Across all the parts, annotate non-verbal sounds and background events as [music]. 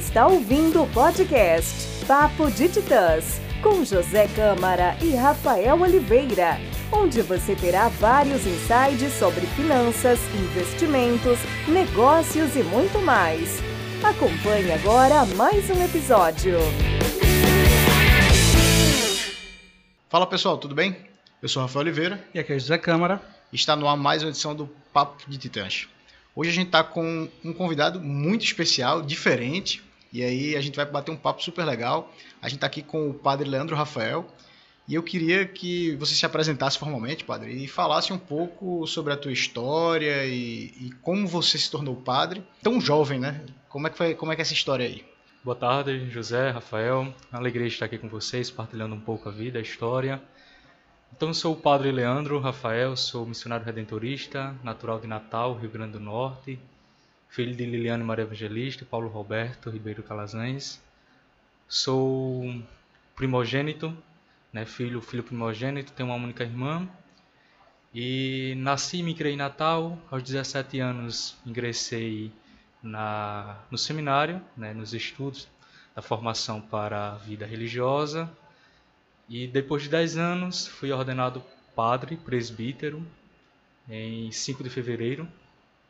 está ouvindo o podcast Papo de Titãs, com José Câmara e Rafael Oliveira, onde você terá vários insights sobre finanças, investimentos, negócios e muito mais. Acompanhe agora mais um episódio. Fala pessoal, tudo bem? Eu sou Rafael Oliveira. E aqui é José Câmara. Está no ar mais uma edição do Papo de Titãs. Hoje a gente está com um convidado muito especial, diferente, e aí a gente vai bater um papo super legal. A gente está aqui com o padre Leandro Rafael, e eu queria que você se apresentasse formalmente, padre, e falasse um pouco sobre a tua história e, e como você se tornou padre, tão jovem, né? Como é que foi, como é que é essa história aí? Boa tarde, José, Rafael. Alegria de estar aqui com vocês, partilhando um pouco a vida, a história. Então, sou o Padre Leandro Rafael, sou missionário redentorista, natural de Natal, Rio Grande do Norte, filho de Liliane Maria Evangelista e Paulo Roberto Ribeiro Calazans. Sou primogênito, né, filho, filho primogênito, tenho uma única irmã. E nasci e me criei em Natal. Aos 17 anos ingressei na, no seminário, né, nos estudos da formação para a vida religiosa. E depois de 10 anos fui ordenado padre, presbítero, em 5 de fevereiro,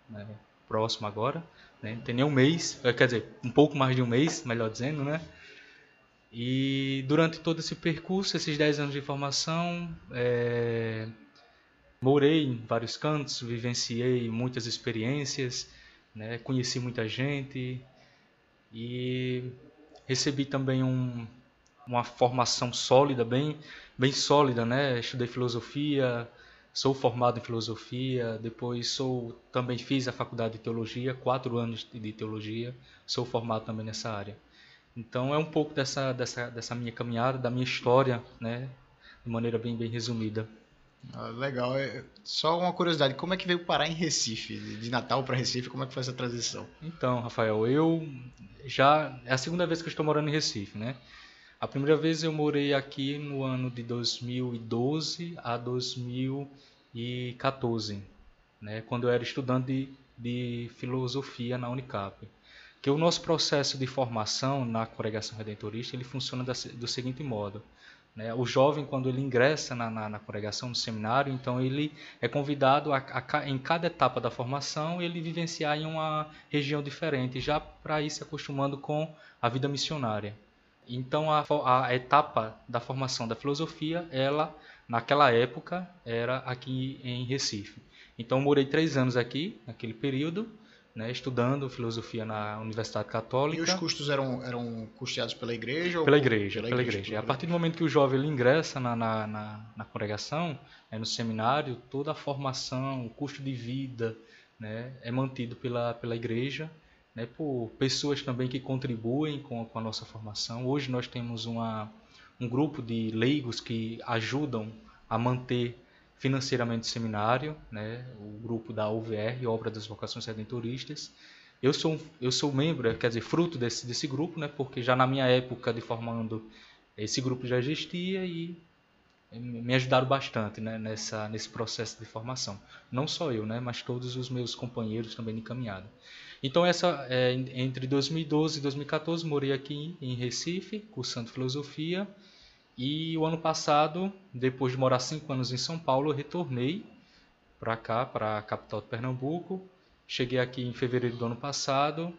né, próximo agora. Né, não tem nem um mês, eh, quer dizer, um pouco mais de um mês, melhor dizendo, né? E durante todo esse percurso, esses 10 anos de formação, é, morei em vários cantos, vivenciei muitas experiências, né, conheci muita gente e recebi também um, uma formação sólida, bem, bem sólida, né? Estudei filosofia, sou formado em filosofia, depois sou também fiz a faculdade de teologia, quatro anos de teologia, sou formado também nessa área. Então é um pouco dessa, dessa, dessa minha caminhada, da minha história, né? De maneira bem, bem resumida. Ah, legal. É, só uma curiosidade, como é que veio parar em Recife? De Natal para Recife, como é que foi essa transição? Então, Rafael, eu já é a segunda vez que estou morando em Recife, né? A primeira vez eu morei aqui no ano de 2012 a 2014, né? Quando eu era estudante de, de filosofia na Unicap que o nosso processo de formação na congregação redentorista ele funciona do seguinte modo né? O jovem, quando ele ingressa na, na, na, congregação, no seminário, então ele é convidado a, a, em cada etapa da formação ele vivenciar em uma região diferente, já para ir se acostumando com a vida missionária. Então a, a etapa da formação da filosofia, ela naquela época era aqui em Recife. Então morei três anos aqui naquele período né, estudando filosofia na Universidade Católica. E os custos eram, eram custeados pela igreja? Pela igreja, pela, pela igreja. igreja. A partir do momento que o jovem ele ingressa na, na, na, na congregação, né, no seminário, toda a formação, o custo de vida né, é mantido pela, pela igreja, né, por pessoas também que contribuem com, com a nossa formação. Hoje nós temos uma, um grupo de leigos que ajudam a manter financeiramente o seminário, né, o grupo da UVR, Obra das Vocações Redentoristas. Eu sou, eu sou membro, quer dizer, fruto desse, desse grupo, né, porque já na minha época de formando, esse grupo já existia e me ajudaram bastante né, nessa, nesse processo de formação. Não só eu, né, mas todos os meus companheiros também de caminhada. Então, essa, é, entre 2012 e 2014, morei aqui em Recife, cursando filosofia, e o ano passado, depois de morar cinco anos em São Paulo, retornei para cá, para a capital de Pernambuco. Cheguei aqui em fevereiro do ano passado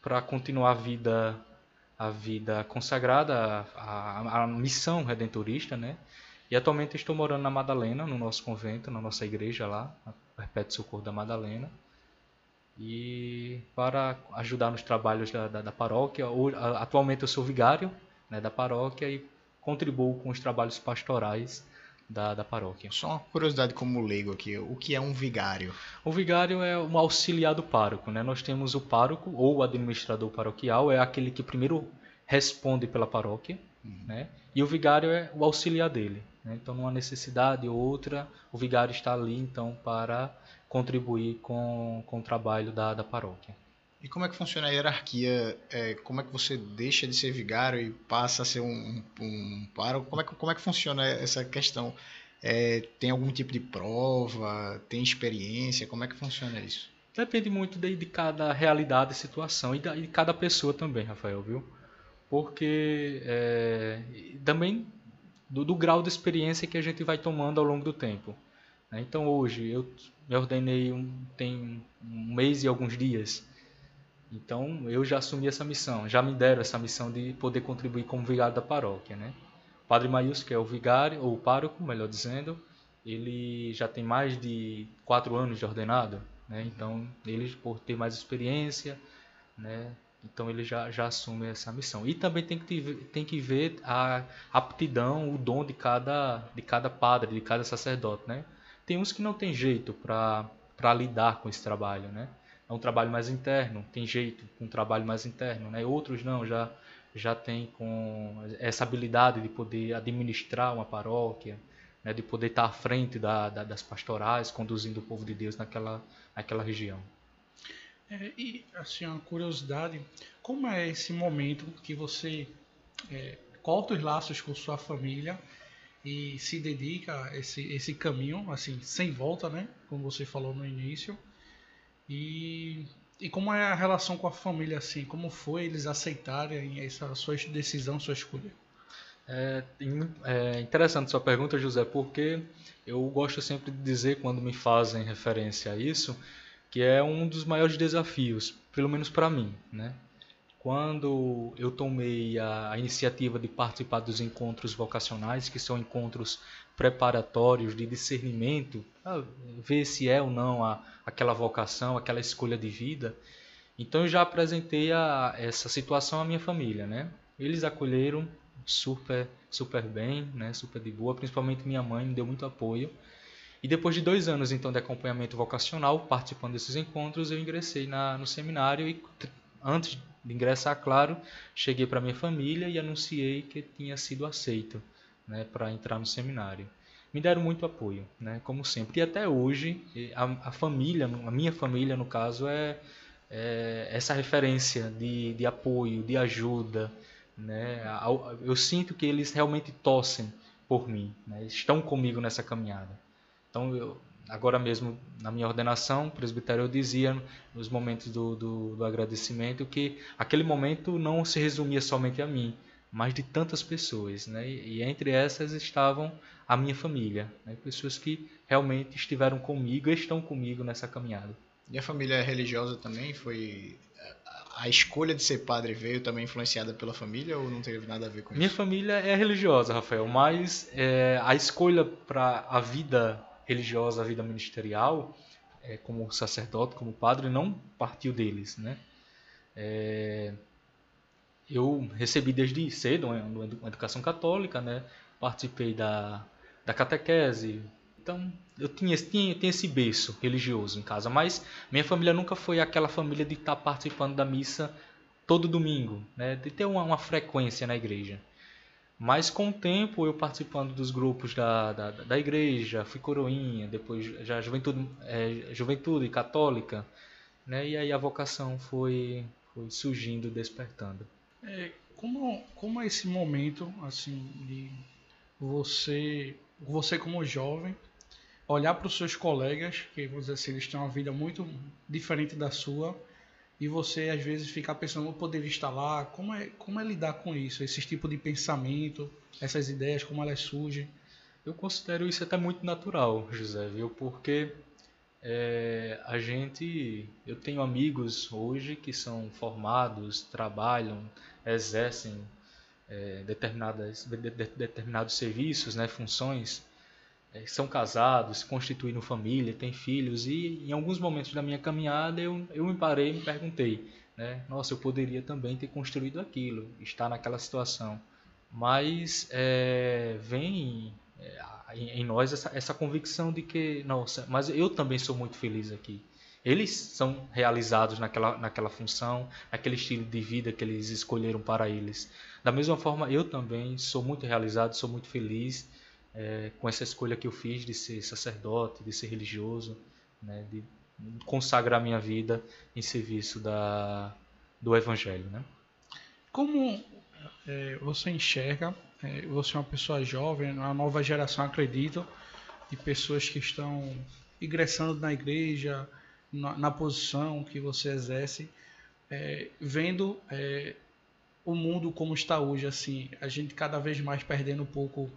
para continuar a vida, a vida consagrada, a, a, a missão redentorista, né? E atualmente estou morando na Madalena, no nosso convento, na nossa igreja lá, a Perpétuo Socorro da Madalena. E para ajudar nos trabalhos da, da, da paróquia, atualmente eu sou vigário né, da paróquia e contribuo com os trabalhos pastorais da, da paróquia. Só uma curiosidade como leigo aqui, o que é um vigário? O vigário é um auxiliar do pároco, né? Nós temos o pároco ou o administrador paroquial, é aquele que primeiro responde pela paróquia, uhum. né? E o vigário é o auxiliar dele. Né? Então, numa necessidade ou outra, o vigário está ali então para contribuir com, com o trabalho da, da paróquia. E como é que funciona a hierarquia? É, como é que você deixa de ser vigário e passa a ser um, um pároco? Como é, que, como é que funciona essa questão? É, tem algum tipo de prova? Tem experiência? Como é que funciona isso? Depende muito de, de cada realidade situação e, da, e de cada pessoa também, Rafael, viu? Porque é, também do, do, grau de experiência que a gente vai tomando ao longo do tempo. Né? Então hoje eu me ordenei um, tem um mês e alguns dias. Então eu já assumi essa missão, já me deram essa missão de poder contribuir como vigário da paróquia, né? O Padre Maius, que é o vigário, ou o pároco, melhor dizendo, ele já tem mais de quatro anos de ordenado, né? Então ele, por ter mais experiência, né? Então ele já, já assume essa missão. E também tem que, tem que ver a aptidão, o dom de cada, de cada padre, de cada sacerdote, né? Tem uns que não tem jeito para lidar com esse trabalho, né? É um trabalho mais interno, tem jeito com um trabalho mais interno, né? Outros não, já já tem com essa habilidade de poder administrar uma paróquia, né? de poder estar à frente da, da, das pastorais, conduzindo o povo de Deus naquela, naquela região. É, e assim, uma curiosidade, como é esse momento que você é, corta os laços com sua família e se dedica a esse, esse caminho, assim, sem volta, né? Como você falou no início. E, e como é a relação com a família, assim? Como foi eles aceitarem essa sua decisão, sua escolha? É, é interessante sua pergunta, José, porque eu gosto sempre de dizer, quando me fazem referência a isso, que é um dos maiores desafios, pelo menos para mim, né? Quando eu tomei a, a, iniciativa de participar dos encontros vocacionais, que são encontros preparatórios de discernimento, ver se é ou não a, aquela vocação, aquela escolha de vida, então eu já apresentei a, essa situação à minha família, né? Eles acolheram super, super bem, né? Super de boa, principalmente minha mãe me deu muito apoio. E depois de dois anos então de acompanhamento vocacional, participando desses encontros, eu ingressei na, no seminário e antes de ingressar, claro, cheguei para minha família e anunciei que tinha sido aceito né, para entrar no seminário. Me deram muito apoio, né, como sempre. E até hoje, a, a família, a minha família, no caso, é, é essa referência de, de apoio, de ajuda. Né? Eu sinto que eles realmente tossem por mim, né? estão comigo nessa caminhada. Então, eu, agora mesmo na minha ordenação, presbitério, eu dizia nos momentos do, do, do, agradecimento que aquele momento não se resumia somente a mim, mas de tantas pessoas, né? E, e entre essas estavam a minha família, né? pessoas que realmente estiveram comigo e estão comigo nessa caminhada. E a família religiosa também foi a escolha de ser padre veio também influenciada pela família ou não teve nada a ver com Minha isso? Minha família é religiosa, Rafael, mas é, a escolha para a vida religiosa, a vida ministerial, é, como sacerdote, como padre, não partiu deles, né? É, eu recebi desde cedo uma, educação católica, né? Participei da, da catequese, então eu tinha, tinha, tinha esse berço religioso em casa, mas minha família nunca foi aquela família de estar participando da missa todo domingo, né? De ter uma, uma frequência na igreja. Mas com o tempo, eu participando dos grupos da, da, da igreja, fui coroinha, depois já juventude, é, juventude católica, né? e aí a vocação foi, foi surgindo, despertando. É, como, como é esse momento, assim, de você, você como jovem, olhar para os seus colegas, que vamos dizer assim, eles têm uma vida muito diferente da sua, e você às vezes ficar pensando, eu poderia estar lá, como é, como é lidar com isso, esse tipo de pensamento, essas ideias, como elas surgem? Eu considero isso até muito natural, José, viu? Porque é, a gente, eu tenho amigos hoje que são formados, trabalham, exercem é, determinadas, de, de, determinados serviços, né, funções, são casados, constituíram família, têm filhos e em alguns momentos da minha caminhada eu, eu me parei e me perguntei, né, nossa, eu poderia também ter construído aquilo, estar naquela situação, mas é, vem é, em, em, nós essa, essa convicção de que, nossa, mas eu também sou muito feliz aqui. Eles são realizados naquela, naquela função, naquele estilo de vida que eles escolheram para eles. Da mesma forma, eu também sou muito realizado, sou muito feliz é, com essa escolha que eu fiz de ser sacerdote, de ser religioso, né, de consagrar minha vida em serviço da, do Evangelho. Né? Como é, você enxerga, é, você é uma pessoa jovem, uma nova geração, acredito, de pessoas que estão ingressando na igreja, na, na posição que você exerce, é, vendo é, o mundo como está hoje, assim, a gente cada vez mais perdendo um pouco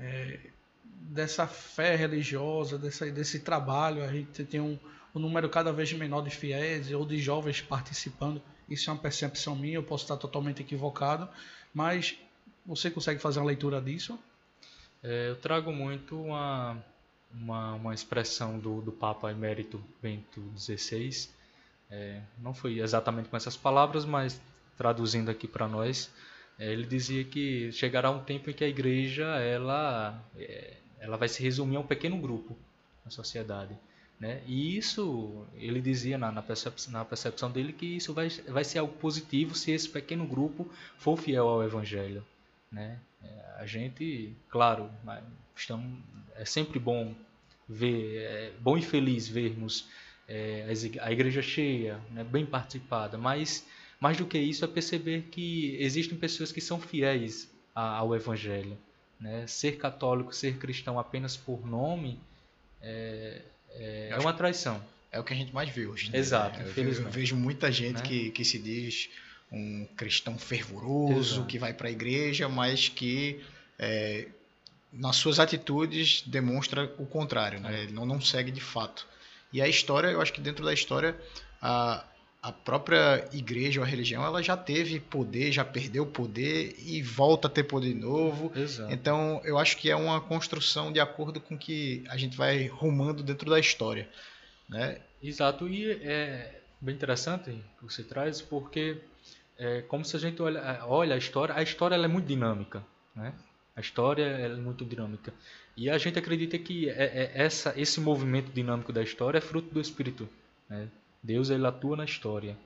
é, dessa fé religiosa, dessa, desse trabalho, a gente tem um, um número cada vez menor de fiéis ou de jovens participando. Isso é uma percepção minha, eu posso estar totalmente equivocado, mas você consegue fazer uma leitura disso? É, eu trago muito uma, uma, uma expressão do, do Papa Emérito Bento XVI. É, não foi exatamente com essas palavras, mas traduzindo aqui para nós, ele dizia que chegará um tempo em que a igreja ela, é, ela vai se resumir a um pequeno grupo na sociedade. Né? E isso, ele dizia na, na, percepção, na percepção dele que isso vai, vai ser algo positivo se esse pequeno grupo for fiel ao Evangelho. Né? É, a gente, claro, estamos, é sempre bom ver, é bom e feliz vermos é, a igreja cheia, né, bem participada, mas mais do que isso é perceber que existem pessoas que são fiéis ao Evangelho. Né? Ser católico, ser cristão apenas por nome é, é, é uma traição. É o que a gente mais vê hoje. Né? Exato, eu, eu vejo muita gente né? que, que se diz um cristão fervoroso, Exato. que vai para a igreja, mas que é, nas suas atitudes demonstra o contrário, né? É. ele não, não segue de fato. E a história, eu acho que dentro da história, a, a própria igreja ou a religião, ela já teve poder, já perdeu poder e volta a ter poder novo. Exato. Então, eu acho que é uma construção de acordo com que a gente vai rumando dentro da história. Né? Exato, e é bem interessante que você traz, porque é como se a gente olha, olha a história, a história ela é muito dinâmica, né? A história é muito dinâmica. E a gente acredita que é, é essa, esse movimento dinâmico da história é fruto do Espírito. Né? Deus ele atua na história.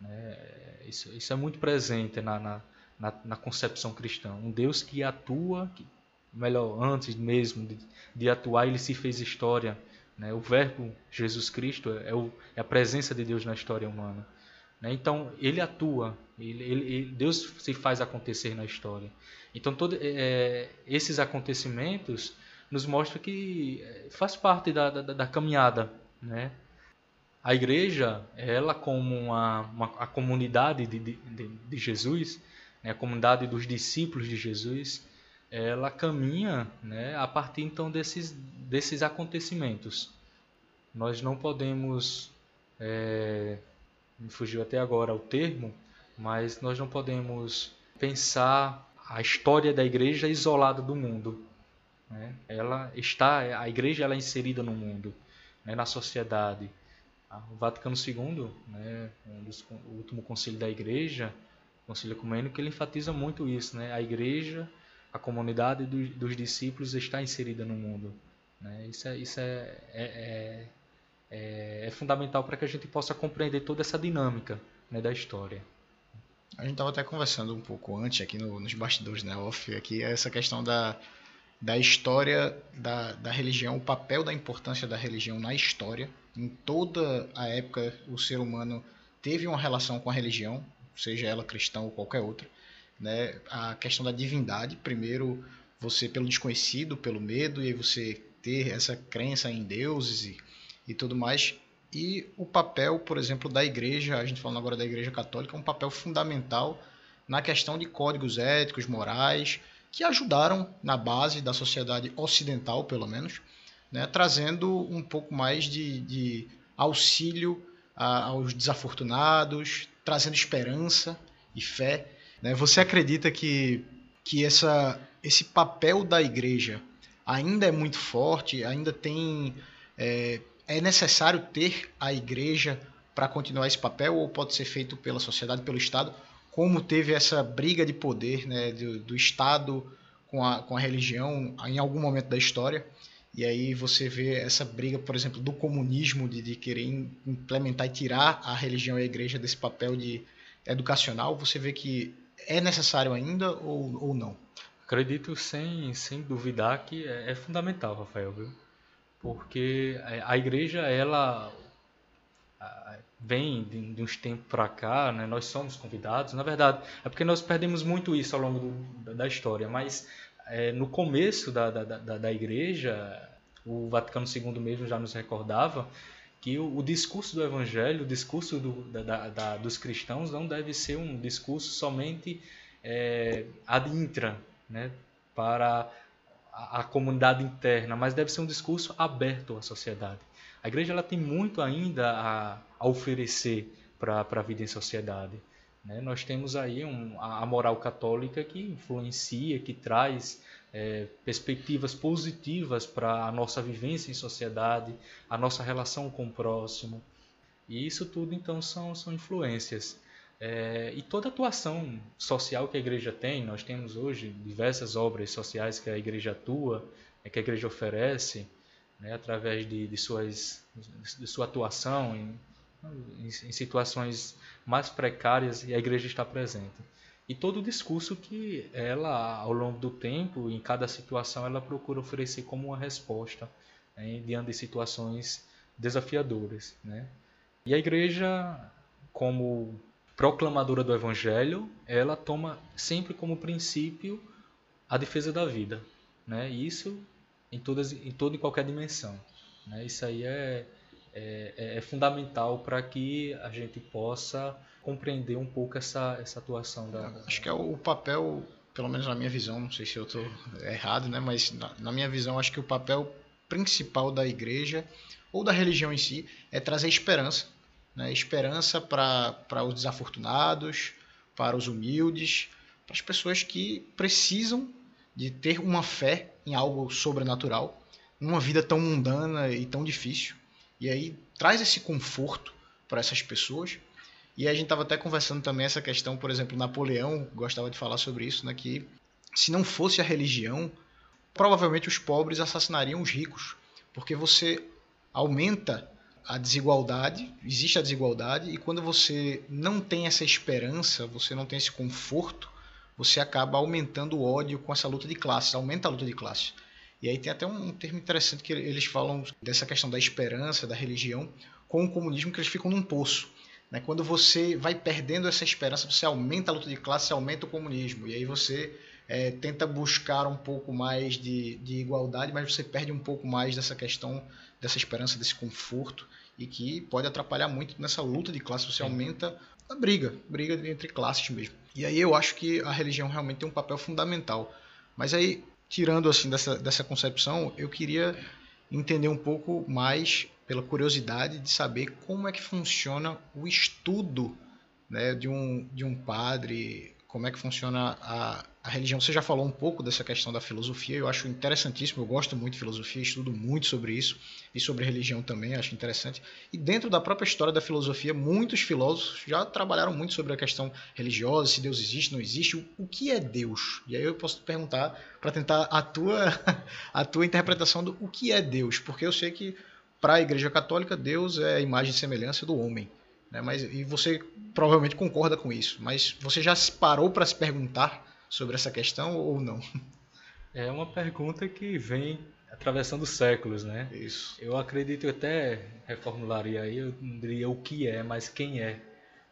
Né? Isso, isso, é muito presente na, na, na, na, concepção cristã. Um Deus que atua, que, melhor, antes mesmo de, de atuar, ele se fez história. Né? O Verbo Jesus Cristo é, é, o, é, a presença de Deus na história humana. Né? Então, ele atua, ele, ele, Deus se faz acontecer na história. Então, todo, é, esses acontecimentos nos mostram que é, faz parte da, da, da caminhada. Né? A igreja, ela como uma, uma a comunidade de, de, de Jesus, né? a comunidade dos discípulos de Jesus, ela caminha né? a partir então desses, desses acontecimentos. Nós não podemos é, me fugiu até agora o termo, mas nós não podemos pensar a história da igreja isolada do mundo. Né? Ela está, a igreja ela é inserida no mundo, né? na sociedade. O Vaticano II, né? um dos, o último concílio da igreja, o concílio ecumênico, ele enfatiza muito isso. Né? A igreja, a comunidade do, dos discípulos está inserida no mundo. Né? Isso, é, isso é, é é, é fundamental para que a gente possa compreender toda essa dinâmica né, da história. A gente estava até conversando um pouco antes aqui no, nos bastidores, né, off, aqui, essa questão da, da história da, da religião, o papel da importância da religião na história. Em toda a época, o ser humano teve uma relação com a religião, seja ela cristã ou qualquer outra. Né? A questão da divindade, primeiro você pelo desconhecido, pelo medo, e aí você ter essa crença em deuses e e tudo mais. E o papel, por exemplo, da igreja, a gente falando agora da igreja católica, é um papel fundamental na questão de códigos éticos, morais, que ajudaram na base da sociedade ocidental, pelo menos, né, trazendo um pouco mais de, de auxílio a, aos desafortunados, trazendo esperança e fé. Né? Você acredita que, que essa, esse papel da igreja ainda é muito forte, ainda tem é, é necessário ter a igreja para continuar esse papel ou pode ser feito pela sociedade, pelo Estado, como teve essa briga de poder né, do, do Estado com a, com a religião em algum momento da história? E aí você vê essa briga, por exemplo, do comunismo, de, de querer implementar e tirar a religião e a igreja desse papel de educacional. Você vê que é necessário ainda ou, ou não? Acredito sem, sem duvidar que é, é fundamental, Rafael. Viu? porque a igreja ela vem de, uns tempos para cá, né? nós somos convidados, na verdade, é porque nós perdemos muito isso ao longo do, da história, mas é, no começo da, da, da, da, igreja, o Vaticano II mesmo já nos recordava que o, o discurso do evangelho, o discurso do, da, dos cristãos não deve ser um discurso somente é, ad intra, né, para a, a, comunidade interna, mas deve ser um discurso aberto à sociedade. A igreja ela tem muito ainda a, a oferecer para a vida em sociedade. Né? Nós temos aí um, a moral católica que influencia, que traz é, perspectivas positivas para a nossa vivência em sociedade, a nossa relação com o próximo. E isso tudo, então, são, são influências. É, e toda atuação social que a igreja tem, nós temos hoje diversas obras sociais que a igreja atua, é, que a igreja oferece, né, através de, de, suas, de sua atuação em, em, em situações mais precárias, e a igreja está presente e todo o discurso que ela, ao longo do tempo, em cada situação, ela procura oferecer como uma resposta né, diante de situações desafiadoras. Né? E a igreja, como proclamadora do evangelho, ela toma sempre como princípio a defesa da vida. Né? Isso em, todas, em toda e qualquer dimensão. Né? Isso aí é, é, é fundamental para que a gente possa compreender um pouco essa, essa atuação da, Acho que é o papel, pelo menos na minha visão, não sei se eu estou errado, né? mas na, na minha visão, acho que o papel principal da igreja ou da religião em si é trazer esperança. Né? Esperança para os desafortunados, para os humildes, para as pessoas que precisam de ter uma fé em algo sobrenatural, numa vida tão mundana e tão difícil. E aí traz esse conforto para essas pessoas e a gente estava até conversando também essa questão, por exemplo, Napoleão gostava de falar sobre isso, né, que se não fosse a religião, provavelmente os pobres assassinariam os ricos, porque você aumenta a desigualdade, existe a desigualdade, e quando você não tem essa esperança, você não tem esse conforto, você acaba aumentando o ódio com essa luta de classes, aumenta a luta de classes. E aí tem até um termo interessante que eles falam dessa questão da esperança, da religião, com o comunismo, que eles ficam num poço. Né? Quando você vai perdendo essa esperança, você aumenta a luta de classe, aumenta o comunismo. E aí você é, tenta buscar um pouco mais de, de igualdade, mas você perde um pouco mais dessa questão, dessa esperança, desse conforto, e que pode atrapalhar muito nessa luta de classe. Você aumenta a briga, briga entre classes mesmo. E aí eu acho que a religião realmente tem um papel fundamental. Mas aí, tirando assim dessa, dessa concepção, eu queria entender um pouco mais pela curiosidade de saber como é que funciona o estudo né, de, um, de um padre, como é que funciona a, a religião. Você já falou um pouco dessa questão da filosofia, eu acho interessantíssimo, eu gosto muito de filosofia, estudo muito sobre isso, e sobre religião também, acho interessante. E dentro da própria história da filosofia, muitos filósofos já trabalharam muito sobre a questão religiosa, se Deus existe, não existe, o, que é Deus? E aí eu posso te perguntar, para tentar a tua, [laughs] a tua interpretação do o que é Deus, porque eu sei que para a Igreja Católica, Deus é a imagem e semelhança do homem. Né? Mas, e você provavelmente concorda com isso. Mas você já se parou para se perguntar sobre essa questão ou não? É uma pergunta que vem atravessando séculos, né? Isso. Eu acredito, eu até reformularia aí, eu não diria o que é, mas quem é,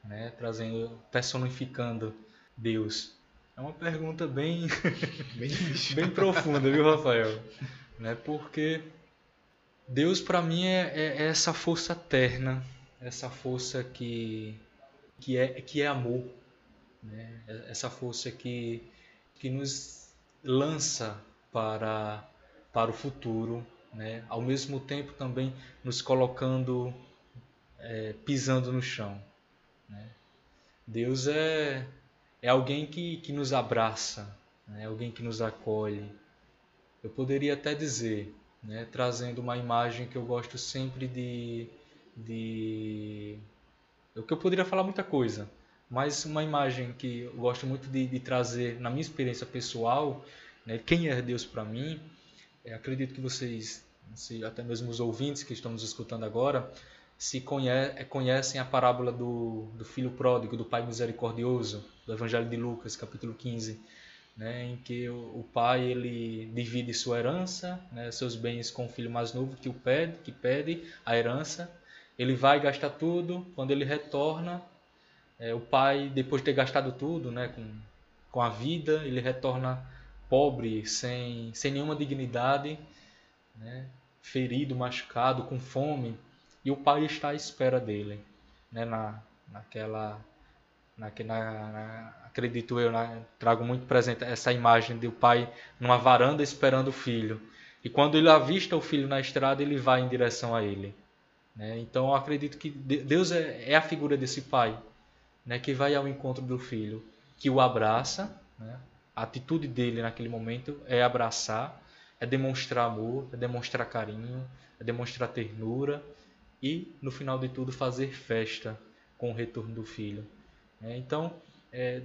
né? Trazendo, personificando Deus. É uma pergunta bem, [laughs] bem bem profunda, viu, Rafael? Né? Porque Deus para mim é, é, é, essa força eterna, essa força que, que, é, que é amor, né? essa força que, que nos lança para, para o futuro, né? ao mesmo tempo também nos colocando, é, pisando no chão. Né? Deus é, é alguém que, que nos abraça, né? alguém que nos acolhe. Eu poderia até dizer né, trazendo uma imagem que eu gosto sempre de, de. O que eu poderia falar muita coisa, mas uma imagem que eu gosto muito de, de trazer na minha experiência pessoal, né, quem é Deus para mim, é, acredito que vocês, se, até mesmo os ouvintes que estão nos escutando agora, se conhe conhecem a parábola do, do filho pródigo, do pai misericordioso, do Evangelho de Lucas, capítulo 15 né, em que o, pai ele divide sua herança, né, seus bens com o filho mais novo que o pede, que pede a herança. Ele vai gastar tudo. Quando ele retorna, é, o pai depois de ter gastado tudo, né, com, com a vida, ele retorna pobre, sem, sem nenhuma dignidade, né, ferido, machucado, com fome. e o pai está à espera dele, né? Na, naquela, naquela na, acredito eu, né? trago muito presente essa imagem do pai numa varanda esperando o filho. E quando ele avista o filho na estrada, ele vai em direção a ele. Né? Então eu acredito que Deus é, é, a figura desse pai, né? que vai ao encontro do filho, que o abraça. Né? A atitude dele naquele momento é abraçar, é demonstrar amor, é demonstrar carinho, é demonstrar ternura e, no final de tudo, fazer festa com o retorno do filho. É, então, é,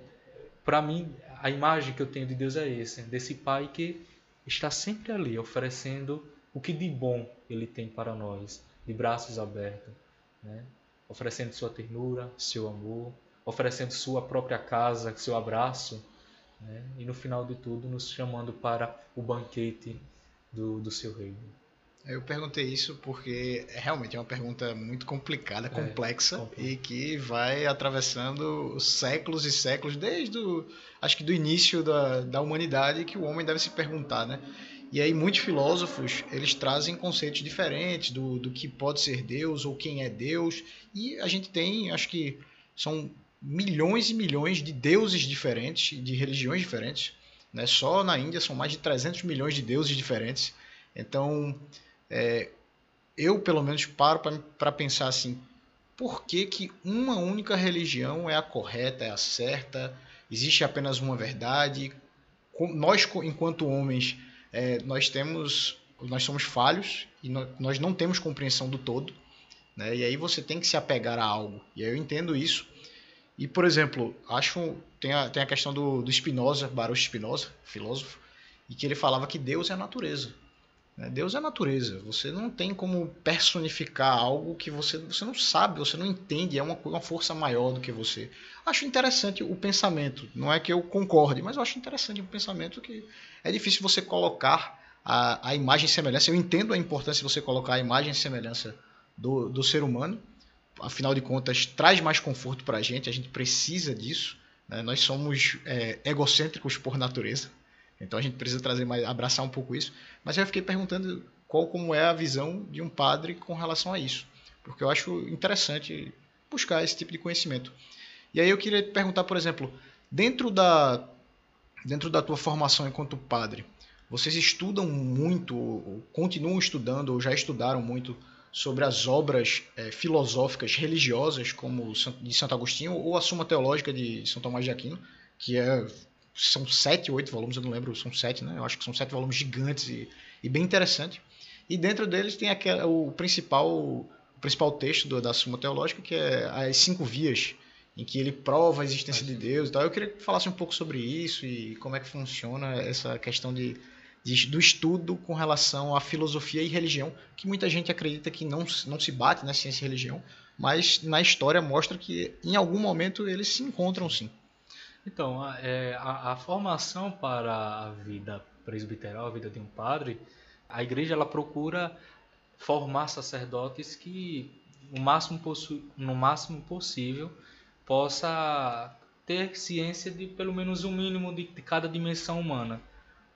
para mim, a imagem que eu tenho de Deus é essa, desse pai que está sempre ali, oferecendo o que de bom ele tem para nós, de braços abertos, né? oferecendo sua ternura, seu amor, oferecendo sua própria casa, seu abraço, né? e no final de tudo nos chamando para o banquete do, do seu reino. Eu perguntei isso porque é realmente é uma pergunta muito complicada, é, complexa é, e que vai atravessando séculos e séculos desde o, acho que do início da, da humanidade que o homem deve se perguntar, né? E aí muitos filósofos eles trazem conceitos diferentes do, do que pode ser Deus ou quem é Deus e a gente tem, acho que são milhões e milhões de deuses diferentes, de religiões diferentes, né? Só na Índia são mais de 300 milhões de deuses diferentes. Então é, eu, pelo menos, paro para pensar assim: por que, que uma única religião é a correta, é a certa? Existe apenas uma verdade? Nós, enquanto homens, é, nós temos, nós somos falhos e nós não temos compreensão do todo. Né? E aí você tem que se apegar a algo. E aí eu entendo isso. E, por exemplo, acho tem a, tem a questão do, do Spinoza, Baruch Spinoza, filósofo, e que ele falava que Deus é a natureza. Né? Deus é natureza. Você não tem como personificar algo que você, você não sabe, você não entende, é uma, uma força maior do que você. Acho interessante o pensamento. Não é que eu concorde, mas eu acho interessante o pensamento que é difícil você colocar a, a imagem e semelhança. Eu entendo a importância de você colocar a imagem e semelhança do, do ser humano. Afinal de contas, traz mais conforto para a gente, a gente precisa disso. Né? Nós somos é, egocêntricos por natureza. Então a gente precisa trazer mais, abraçar um pouco isso. Mas eu fiquei perguntando qual como é a visão de um padre com relação a isso, porque eu acho interessante buscar esse tipo de conhecimento. E aí eu queria te perguntar, por exemplo, dentro da dentro da tua formação enquanto padre, vocês estudam muito, ou continuam estudando, ou já estudaram muito sobre as obras é, filosóficas religiosas, como de Santo Agostinho, ou a Suma Teológica de São Tomás de Aquino, que é são sete, oito volumes, eu não lembro, são sete, né? Eu acho que são sete volumes gigantes e, e bem interessante. E dentro deles tem aquele, o principal o principal texto do, da Suma Teológica, que é as cinco vias, em que ele prova a existência de Deus e tal. Eu queria que falasse um pouco sobre isso e como é que funciona essa questão de, do estudo com relação à filosofia e religião, que muita gente acredita que não, não se bate na ciência e religião, mas na história mostra que em algum momento eles se encontram sim. Então, a, é, a, a, formação para a vida presbiteral, a vida de um padre, a igreja ela procura formar sacerdotes que no máximo, no máximo possível possa ter ciência de pelo menos um mínimo de, de cada dimensão humana,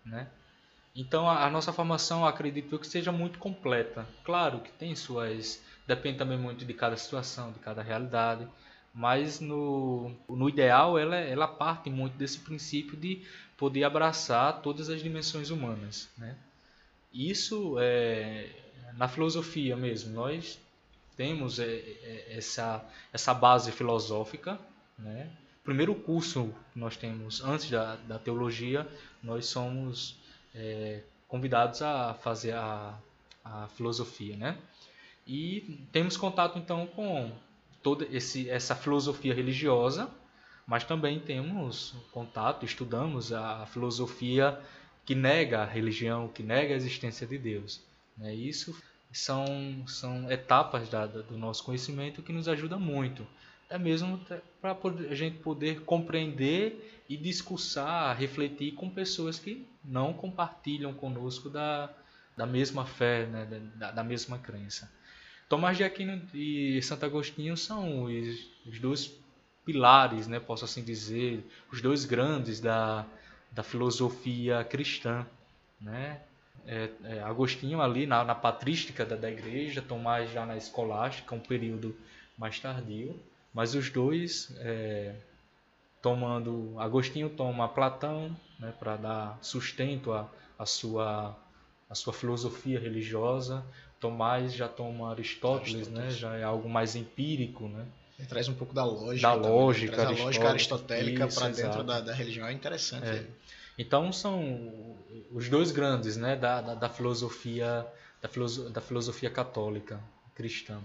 né? Então a, a, nossa formação acredito que seja muito completa. Claro que tem suas depende também muito de cada situação, de cada realidade, mas no, no ideal ela, ela parte muito desse princípio de poder abraçar todas as dimensões humanas. Né? Isso é, na filosofia mesmo, nós temos é, é, essa, essa base filosófica. Né? Primeiro curso que nós temos antes da, da teologia, nós somos é, convidados a fazer a, a filosofia. Né? E temos contato então com toda esse, essa filosofia religiosa, mas também temos contato, estudamos a filosofia que nega a religião, que nega a existência de Deus. Né? Isso são, são etapas da, do nosso conhecimento que nos ajudam muito, é mesmo para a gente poder compreender e discursar, refletir com pessoas que não compartilham conosco da, da mesma fé, né? da, da mesma crença. Tomás de Aquino e Santo Agostinho são os, os dois pilares, né, posso assim dizer, os dois grandes da, da filosofia cristã. Né? é, é, Agostinho ali na, na patrística da, da igreja, Tomás já na escolástica, um período mais tardio. Mas os dois, é, tomando. Agostinho toma Platão né, para dar sustento à, à, sua, à sua filosofia religiosa. Tomás já toma Aristóteles, né, Aristóteles. Né, já é algo mais empírico. Né? Ele traz um pouco da lógica. Da também, lógica, traz a lógica aristotélica para dentro da, da, religião. É interessante. É. Então são os dois grandes né, da, da, da filosofia da, filoso, da filosofia católica cristã.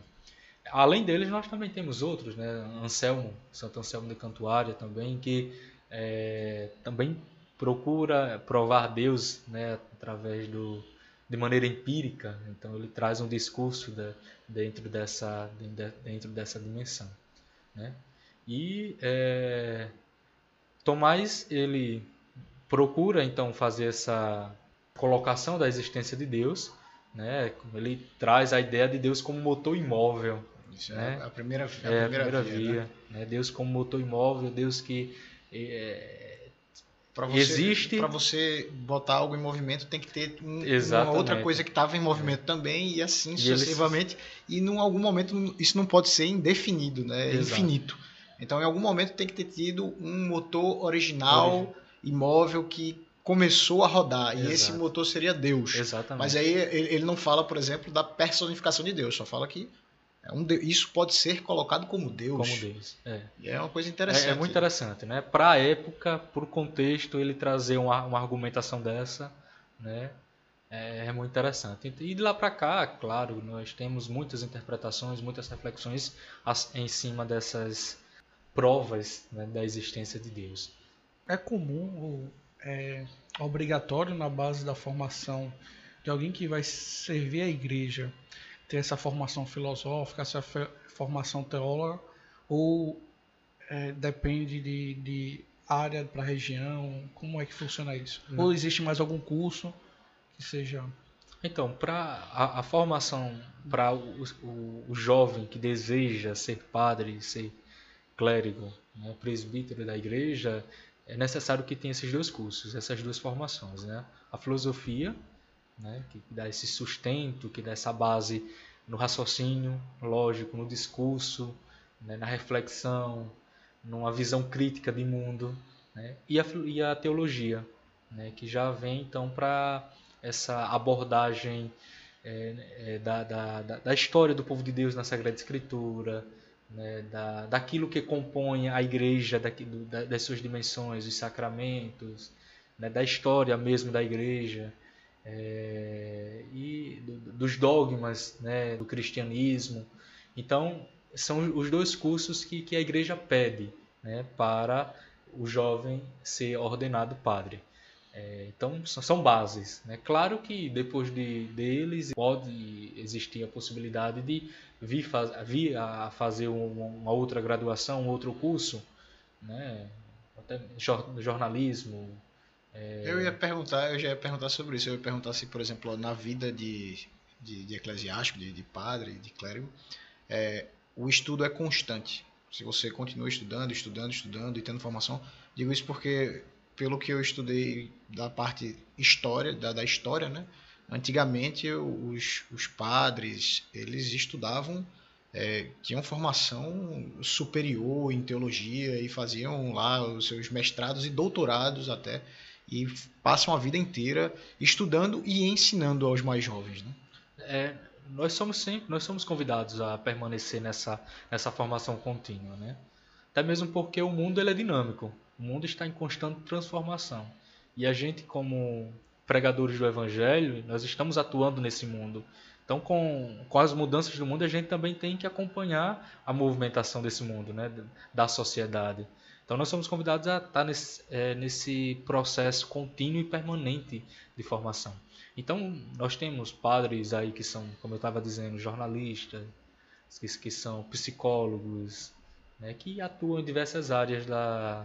Além deles, nós também temos outros, né? Anselmo, Santo Anselmo de Cantuária também, que é, também procura provar Deus né, através do, de maneira empírica. Então ele traz um discurso de, dentro, dessa, de, dentro dessa dimensão. Né? E é, Tomás ele procura então fazer essa colocação da existência de Deus. Né? Ele traz a ideia de Deus como motor imóvel isso é né? é a primeira, a primeira, é a primeira via. via né? né? Deus como motor imóvel, Deus que é, você, existe. Para você botar algo em movimento, tem que ter um, uma outra coisa que estava em movimento também, e assim e sucessivamente. Eles... E em algum momento isso não pode ser indefinido, né? Exato. infinito. Então, em algum momento tem que ter tido um motor original, imóvel, que começou a rodar. Exato. E esse motor seria Deus. Exatamente. Mas aí ele não fala, por exemplo, da personificação de Deus, só fala que é um isso pode ser colocado como Deus. Como Deus, é. E é uma coisa interessante. É, é muito interessante, né? Para a época, para o contexto, ele trazer uma, uma argumentação dessa, né? É, é muito interessante. E de lá para cá, claro, nós temos muitas interpretações, muitas reflexões em cima dessas provas né, da existência de Deus. É comum, é obrigatório na base da formação de alguém que vai servir a igreja ter essa formação filosófica, essa formação teóloga, ou é, depende de, de área para região? Como é que funciona isso? Ou existe mais algum curso que seja. Então, para a, a, formação para o, o, o, jovem que deseja ser padre, ser clérigo, né, presbítero da igreja, é necessário que tenha esses dois cursos, essas duas formações. Né? A filosofia, né, que dá esse sustento, que dá essa base no raciocínio lógico, no discurso, né, na reflexão, numa visão crítica de mundo, né, e, a, e a teologia, né, que já vem então para essa abordagem é, é, da, da, da, história do povo de Deus na Sagrada Escritura, né, da, daquilo que compõe a igreja, da, das suas dimensões, os sacramentos, né, da história mesmo da igreja é, e do, dos dogmas né, do cristianismo. Então, são os dois cursos que, que a igreja pede né, para o jovem ser ordenado padre. É, então, são bases. Né? Claro que depois de, deles pode existir a possibilidade de vir, faz, vir a fazer uma outra graduação, um outro curso, né? até jornalismo, é... Eu ia perguntar, eu já ia perguntar sobre isso. Eu ia perguntar se, por exemplo, na vida de, de, de eclesiástico, de, de, padre, de clérigo, é, o estudo é constante. Se você continua estudando, estudando, estudando e tendo formação, digo isso porque, pelo que eu estudei da parte história, da, da história, né? Antigamente, os, os padres, eles estudavam, é, tinham formação superior em teologia e faziam lá os seus mestrados e doutorados até e passam a vida inteira estudando e ensinando aos mais jovens. Né? É, nós somos sempre, nós somos convidados a permanecer nessa, nessa formação contínua, né? Até mesmo porque o mundo ele é dinâmico, o mundo está em constante transformação e a gente como pregadores do evangelho, nós estamos atuando nesse mundo. Então, com, com as mudanças do mundo, a gente também tem que acompanhar a movimentação desse mundo, né, da sociedade. Então nós somos convidados a estar nesse, é, nesse processo contínuo e permanente de formação. Então nós temos padres aí que são, como eu estava dizendo, jornalistas, que, que são psicólogos, né, que atuam em diversas áreas da,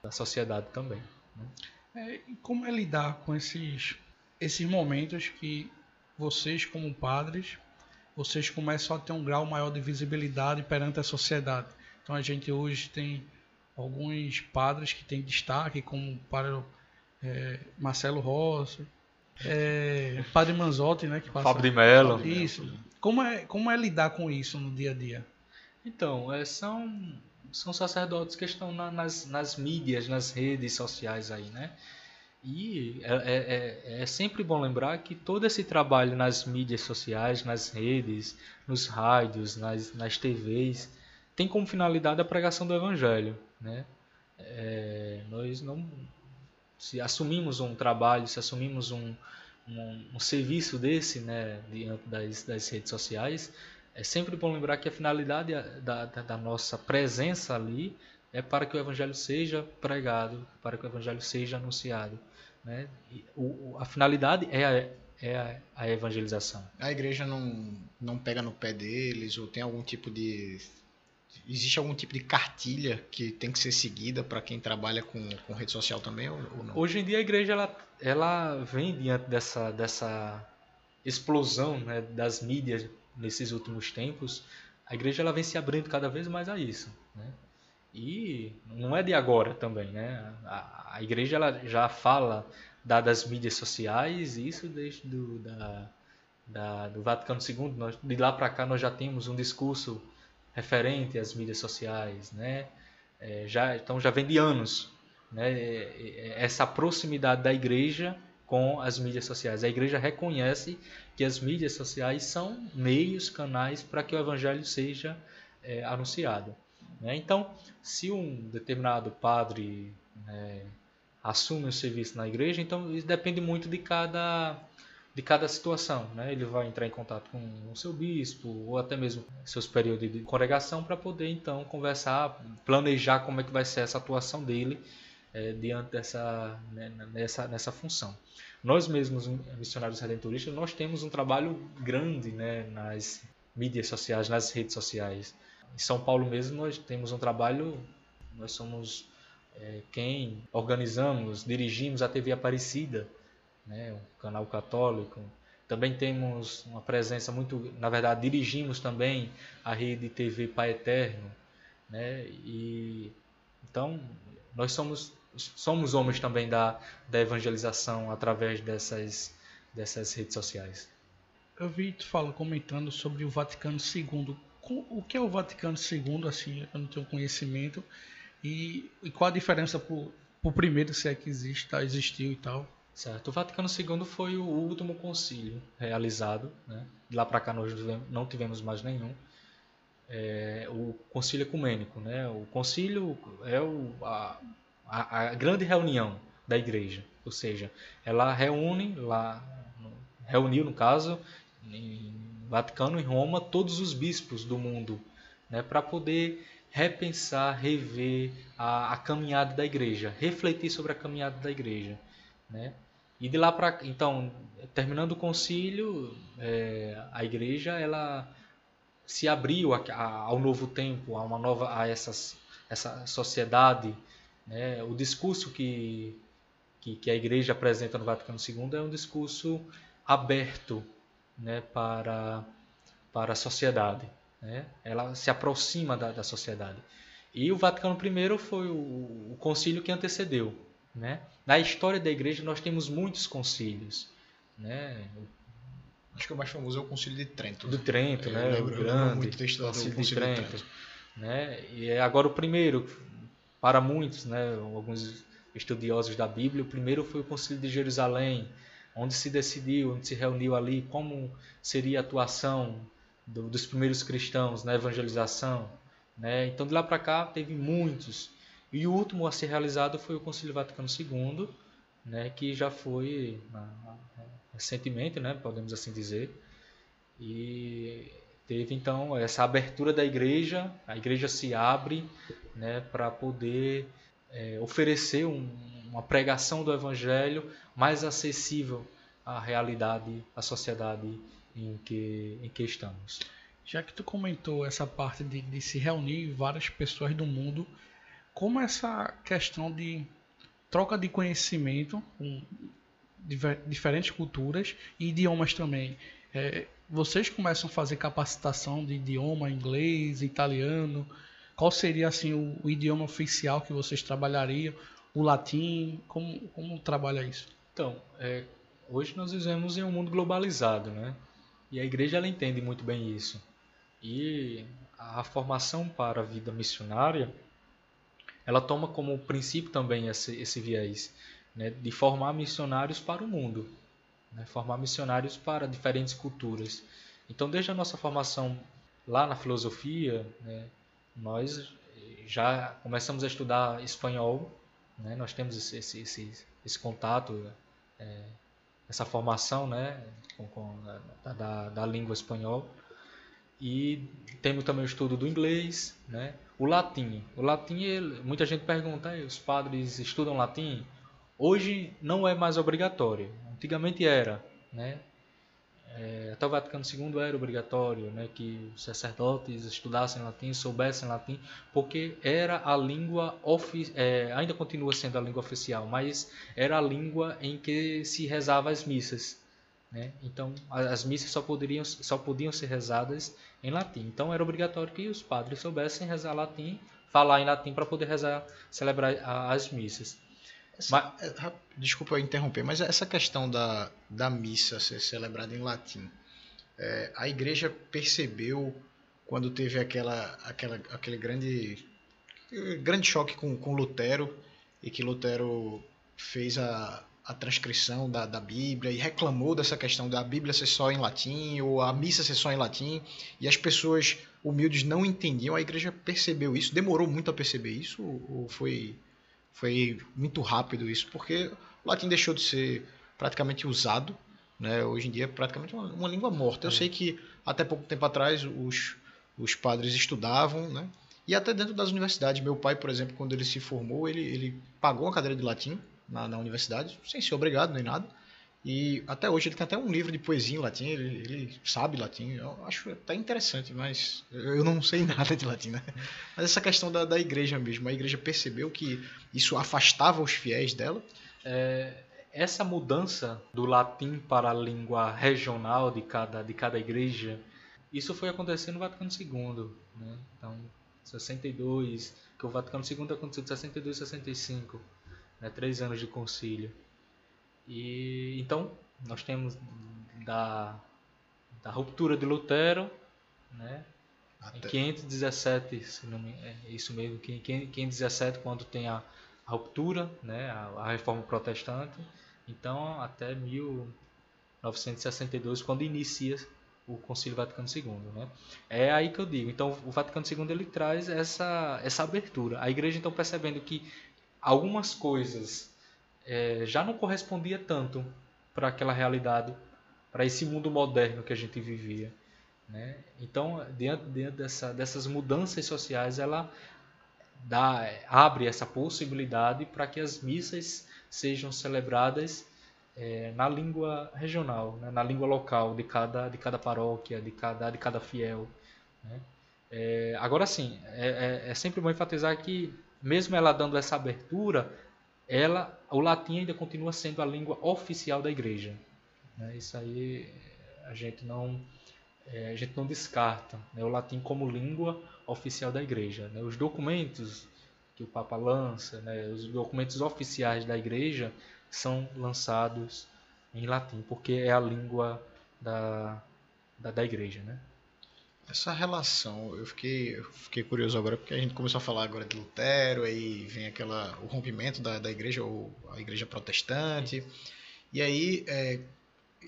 da sociedade também. Né? É, como é lidar com esses, esses momentos que vocês, como padres, vocês começam a ter um grau maior de visibilidade perante a sociedade? Então a gente hoje tem alguns padres que têm destaque, como o padre é, Marcelo Rossi, É, Padre Manzotti, né? Que passa... Fábio de Mello. Isso. Como é, como é lidar com isso no dia a dia? Então, é, são, são sacerdotes que estão na, nas, nas mídias, nas redes sociais aí, né? E é, é, é, é, sempre bom lembrar que todo esse trabalho nas mídias sociais, nas redes, nos rádios, nas, nas TVs, tem como finalidade a pregação do Evangelho. Né? É, nós não. Se assumimos um trabalho, se assumimos um, um, um serviço desse né, diante das, das redes sociais, é sempre bom lembrar que a finalidade da, da, da, nossa presença ali é para que o Evangelho seja pregado, para que o Evangelho seja anunciado. Né? O, a finalidade é a, é a, a, evangelização. A igreja não, não pega no pé deles ou tem algum tipo de. Existe algum tipo de cartilha que tem que ser seguida para quem trabalha com, com rede social também ou, ou, não? Hoje em dia a igreja ela, ela vem diante dessa, dessa explosão né, das mídias nesses últimos tempos. A igreja ela vem se abrindo cada vez mais a isso. Né? E não é de agora também, né? A, a igreja ela já fala da, das mídias sociais, isso desde do, da, da, do Vaticano II. Nós, de lá para cá nós já temos um discurso referente às mídias sociais, né? É, já, então já vem de anos, né? Essa proximidade da igreja com as mídias sociais. A igreja reconhece que as mídias sociais são meios, canais para que o evangelho seja é, anunciado. Né? Então, se um determinado padre né, assume um serviço na igreja, então isso depende muito de cada de cada situação, né? Ele vai entrar em contato com o seu bispo ou até mesmo seus períodos de congregação para poder então conversar, planejar como é que vai ser essa atuação dele é, diante dessa né, nessa nessa função. Nós mesmos missionários redentoristas nós temos um trabalho grande, né, nas mídias sociais, nas redes sociais. Em São Paulo mesmo nós temos um trabalho, nós somos é, quem organizamos, dirigimos a TV Aparecida, né, o canal católico. Também temos uma presença muito, na verdade, dirigimos também a rede TV Pai Eterno, né? E então nós somos somos homens também da, da evangelização através dessas dessas redes sociais. Eu vi tu fala comentando sobre o Vaticano II o que é o Vaticano II, assim, eu não tenho conhecimento, e, e qual a diferença para o primeiro, se é que existe, tá, existiu e tal. Certo. O Vaticano II foi o último concílio realizado, né? De lá para cá nós não tivemos mais nenhum. É, o concílio ecumênico, né? O concílio é o, a, a, a, grande reunião da igreja, ou seja, ela reúne lá, reuniu no caso, em Vaticano e Roma todos os bispos do mundo, né, para poder repensar, rever a, a, caminhada da igreja, refletir sobre a caminhada da igreja, né? E de lá para então, terminando o concílio, é, a igreja ela se abriu a, a, ao novo tempo, a uma nova a essas, essa sociedade, né? O discurso que, que que a igreja apresenta no Vaticano II é um discurso aberto né, para, para a sociedade. Né? Ela se aproxima da, da sociedade. E o Vaticano I foi o, o concílio que antecedeu. Né? Na história da igreja nós temos muitos concílios. Né? Acho que o mais famoso é o Concílio de Trento. Do Trento, né? Lembro, o grande muito concílio, concílio de Trento. De Trento. Né? E é agora o primeiro, para muitos, né? alguns estudiosos da Bíblia, o primeiro foi o Concílio de Jerusalém, onde se decidiu, onde se reuniu ali como seria a atuação do, dos primeiros cristãos na evangelização. Né? Então, de lá para cá, teve muitos. E o último a ser realizado foi o Concílio Vaticano II, né? que já foi recentemente, né? podemos assim dizer. E teve então essa abertura da igreja, a igreja se abre né, para poder é, oferecer um, uma pregação do Evangelho mais acessível à realidade, à sociedade em que, em que estamos. Já que tu comentou essa parte de, de se reunir várias pessoas do mundo, como essa questão de troca de conhecimento com diferentes culturas e idiomas também. É, vocês começam a fazer capacitação de idioma inglês, italiano. Qual seria assim o, o idioma oficial que vocês trabalhariam? o latim? Como, como trabalha isso? Então, é, hoje nós vivemos em um mundo globalizado, né? E a igreja ela entende muito bem isso. E a formação para a vida missionária, ela toma como princípio também esse, esse viés, né? de formar missionários para o mundo, né? formar missionários para diferentes culturas. Então, desde a nossa formação lá na filosofia, né? nós já começamos a estudar espanhol, né? nós temos esse, esse, esse, esse contato, é, essa formação né? com, com da, da, da, língua espanhola. E temos também o estudo do inglês, né? o latim. O latim, muita gente pergunta, os padres estudam latim? Hoje não é mais obrigatório, antigamente era. Né? É, até o Vaticano II era obrigatório né, que os sacerdotes estudassem latim, soubessem latim, porque era a língua, é, ainda continua sendo a língua oficial, mas era a língua em que se rezava as missas. Né? Então, as missas só, poderiam, só podiam ser rezadas em latim. Então, era obrigatório que os padres soubessem rezar latim, falar em latim para poder rezar, celebrar as missas. Essa, mas, é, desculpa interromper, mas essa questão da, da missa ser celebrada em latim, é, a igreja percebeu quando teve aquela, aquela, aquele grande, grande choque com, com Lutero e que Lutero fez a, a transcrição da, da Bíblia e reclamou dessa questão da Bíblia ser só em latim ou a missa ser só em latim e as pessoas humildes não entendiam. A igreja percebeu isso, demorou muito a perceber isso ou foi foi muito rápido isso, porque o latim deixou de ser praticamente usado. Né? Hoje em dia é praticamente uma, uma língua morta. Eu é. sei que até pouco tempo atrás os, os padres estudavam, né? e até dentro das universidades. Meu pai, por exemplo, quando ele se formou, ele, ele pagou uma cadeira de latim na, na universidade, sem ser obrigado nem nada. E até hoje ele tem até um livro de poesia em latim, ele, ele sabe latim. Eu acho até interessante, mas eu não sei [laughs] nada de latim, né? Mas essa questão da, da igreja mesmo, a igreja percebeu que isso afastava os fiéis dela. É, essa mudança do latim para a língua regional de cada, de cada igreja, isso foi acontecendo no Vaticano II. Né? Então, 62, que o Vaticano II aconteceu de 62 e 65, né? três anos de concílio. E então nós temos da, da ruptura de Lutero, né? Até. Em 517, se não me, é isso mesmo, 517 quando tem a, a ruptura, né? A, a, reforma protestante. Então até 1962 quando inicia o Concílio Vaticano II, né? É aí que eu digo. Então o Vaticano II ele traz essa essa abertura. A igreja então percebendo que algumas coisas é, já não correspondia tanto para aquela realidade, para esse mundo moderno que a gente vivia. Né? Então, diante, diante dessa, dessas mudanças sociais, ela dá, abre essa possibilidade para que as missas sejam celebradas é, na língua regional, né? na língua local de cada, de cada paróquia, de cada, de cada fiel. Né? É, agora sim, é, é, é sempre bom enfatizar que, mesmo ela dando essa abertura, ela, o latim ainda continua sendo a língua oficial da igreja. Né? Isso aí a gente não é, a gente não descarta né? o latim como língua oficial da igreja. Né? Os documentos que o Papa lança, né? os documentos oficiais da igreja são lançados em latim, porque é a língua da, da, da igreja. Né? Essa relação, eu fiquei, eu fiquei curioso agora, porque a gente começou a falar agora de Lutero, aí vem aquela, o rompimento da, da igreja, ou a igreja protestante. E aí, é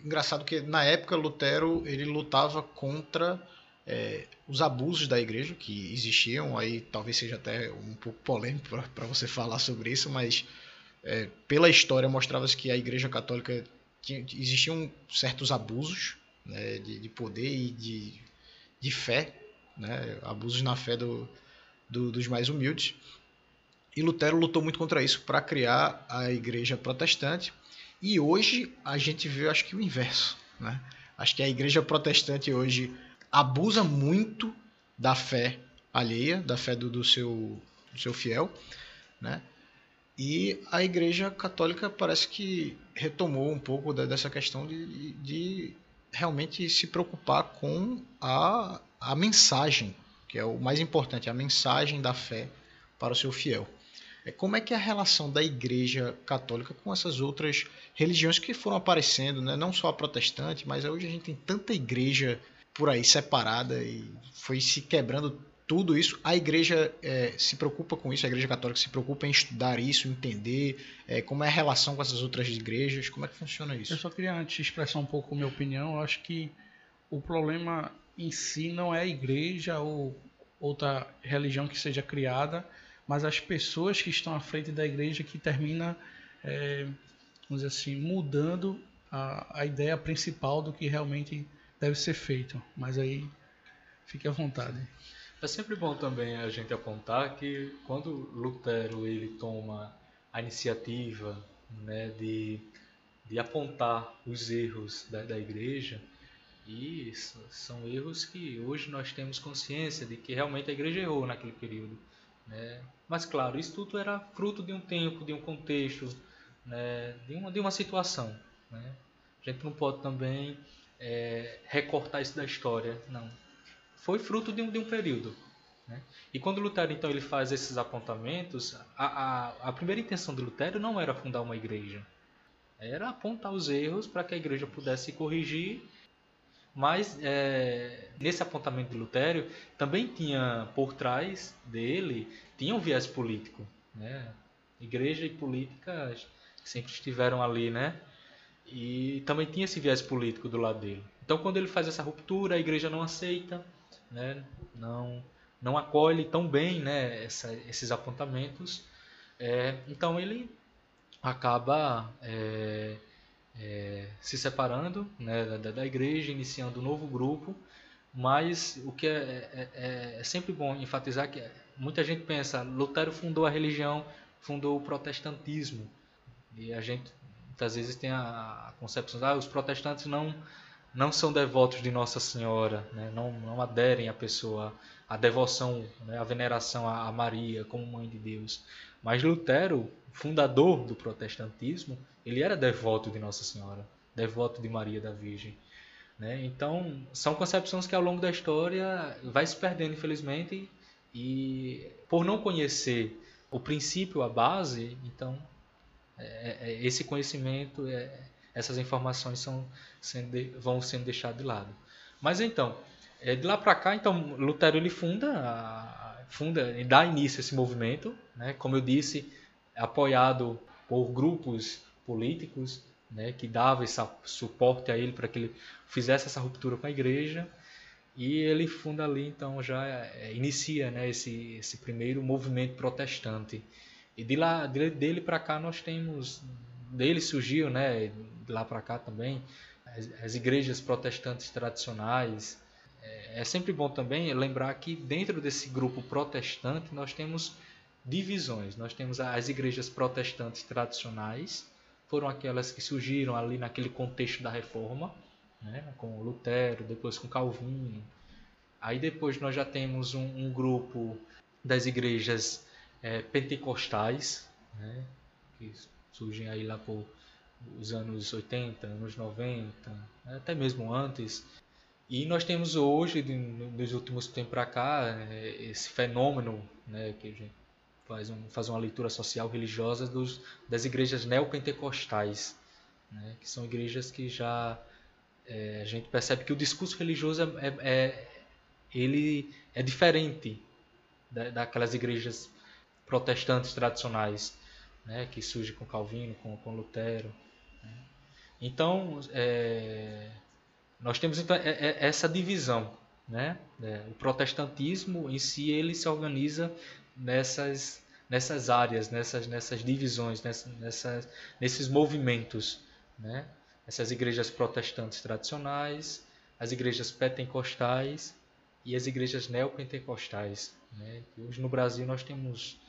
engraçado que na época Lutero ele lutava contra é, os abusos da igreja que existiam, aí talvez seja até um pouco polêmico para você falar sobre isso, mas é, pela história mostrava-se que a igreja católica tinha, existiam certos abusos né, de, de poder e de de fé, né? abusos na fé do, do, dos mais humildes. E Lutero lutou muito contra isso para criar a igreja protestante. E hoje a gente vê, acho que o inverso. Né? Acho que a igreja protestante hoje abusa muito da fé alheia, da fé do, do, seu, do seu fiel. Né? E a igreja católica parece que retomou um pouco dessa questão de, de realmente se preocupar com a, a mensagem, que é o mais importante, a mensagem da fé para o seu fiel. É, como é que é a relação da Igreja Católica com essas outras religiões que foram aparecendo, né? não só a protestante, mas hoje a gente tem tanta igreja por aí separada e foi se quebrando tudo isso. A igreja é, se preocupa com isso, a igreja católica se preocupa em estudar isso, entender é, como é a relação com essas outras igrejas, como é que funciona isso. Eu só queria antes expressar um pouco a minha opinião. Eu acho que o problema em si não é a igreja ou outra religião que seja criada, mas as pessoas que estão à frente da igreja que termina, é, vamos dizer assim, mudando a, a ideia principal do que realmente deve ser feito. Mas aí fique à vontade. É sempre bom também a gente apontar que quando Lutero ele toma a iniciativa né, de, de apontar os erros da, da igreja, e são erros que hoje nós temos consciência de que realmente a igreja errou naquele período. Né? Mas claro, isso tudo era fruto de um tempo, de um contexto, né? de, uma, de uma situação. Né? A gente não pode também é, recortar isso da história, não foi fruto de um, de um período. Né? E quando Lutero então ele faz esses apontamentos, a, a, a primeira intenção de Lutero não era fundar uma igreja, era apontar os erros para que a igreja pudesse corrigir. Mas é, nesse apontamento de Lutero também tinha por trás dele tinha um viés político, né? Igreja e política sempre estiveram ali, né? E também tinha esse viés político do lado dele. Então, quando ele faz essa ruptura, a igreja não aceita, né, não, não acolhe tão bem né, essa, esses apontamentos. É, então ele acaba é, é, se separando né, da, da, igreja, iniciando um novo grupo. Mas o que é, é, é, é sempre bom enfatizar que muita gente pensa, Lutero fundou a religião, fundou o protestantismo. E a gente muitas vezes tem a, concepção, ah, os protestantes não não são devotos de Nossa Senhora, né? não, não aderem à pessoa, à devoção, né? à veneração a, Maria como mãe de Deus. Mas Lutero, fundador do protestantismo, ele era devoto de Nossa Senhora, devoto de Maria da Virgem. Né? Então, são concepções que ao longo da história vai se perdendo, infelizmente, e por não conhecer o princípio, a base, então é, é, esse conhecimento é, essas informações são sendo de, vão sendo deixadas de lado. Mas então, é, de lá para cá, então Lutero ele funda, a, funda e dá início a esse movimento, né? Como eu disse, apoiado por grupos políticos, né? Que dava esse suporte a ele para que ele fizesse essa ruptura com a igreja. E ele funda ali, então já é, inicia, né? Esse esse primeiro movimento protestante. E de lá dele para cá nós temos dele surgiu, né, lá para cá também, as, as, igrejas protestantes tradicionais. É, é, sempre bom também lembrar que dentro desse grupo protestante nós temos divisões. Nós temos as igrejas protestantes tradicionais, foram aquelas que surgiram ali naquele contexto da reforma, né, com Lutero, depois com Calvino. Aí depois nós já temos um, um grupo das igrejas é, pentecostais, né, que surgem aí lá por os anos 80, anos 90, até mesmo antes. E nós temos hoje, nos últimos tempos para cá, é, esse fenômeno né, que a gente faz, um, faz uma leitura social religiosa dos, das igrejas neopentecostais, né, que são igrejas que já é, a gente percebe que o discurso religioso é, é, é ele é diferente da, daquelas igrejas protestantes tradicionais né, que surge com Calvino, com, com Lutero. Né? Então, é, nós temos então, é, é, essa divisão. Né? É, o protestantismo em si ele se organiza nessas, nessas áreas, nessas, nessas divisões, nessas, nesses movimentos. Né? Essas igrejas protestantes tradicionais, as igrejas pentecostais e as igrejas neopentecostais. Né? Hoje no Brasil nós temos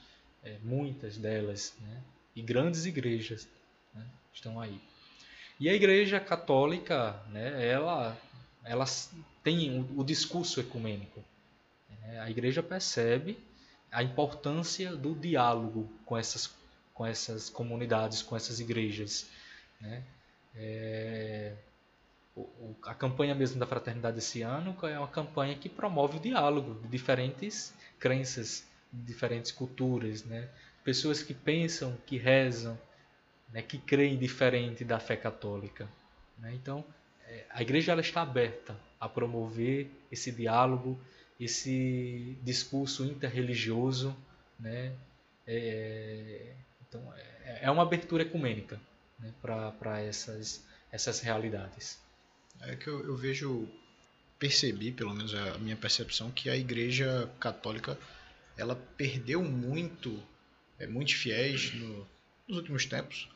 é, muitas delas, né? e grandes igrejas né? Estão aí. E a Igreja Católica, né, ela, ela tem o, o discurso ecumênico. Né? A Igreja percebe a importância do diálogo com essas, com essas comunidades, com essas igrejas. Né? É, a campanha mesmo da Fraternidade esse ano é uma campanha que promove o diálogo de diferentes crenças, de diferentes culturas, né? pessoas que pensam, que rezam, né, que creem diferente da fé católica. Né? Então, é, a igreja ela está aberta a promover esse diálogo, esse discurso interreligioso, né? É, então é, é uma abertura ecumênica né? para essas essas realidades. É que eu, eu, vejo, percebi, pelo menos a minha percepção, que a Igreja Católica ela perdeu muito, é, muitos fiéis no, nos últimos tempos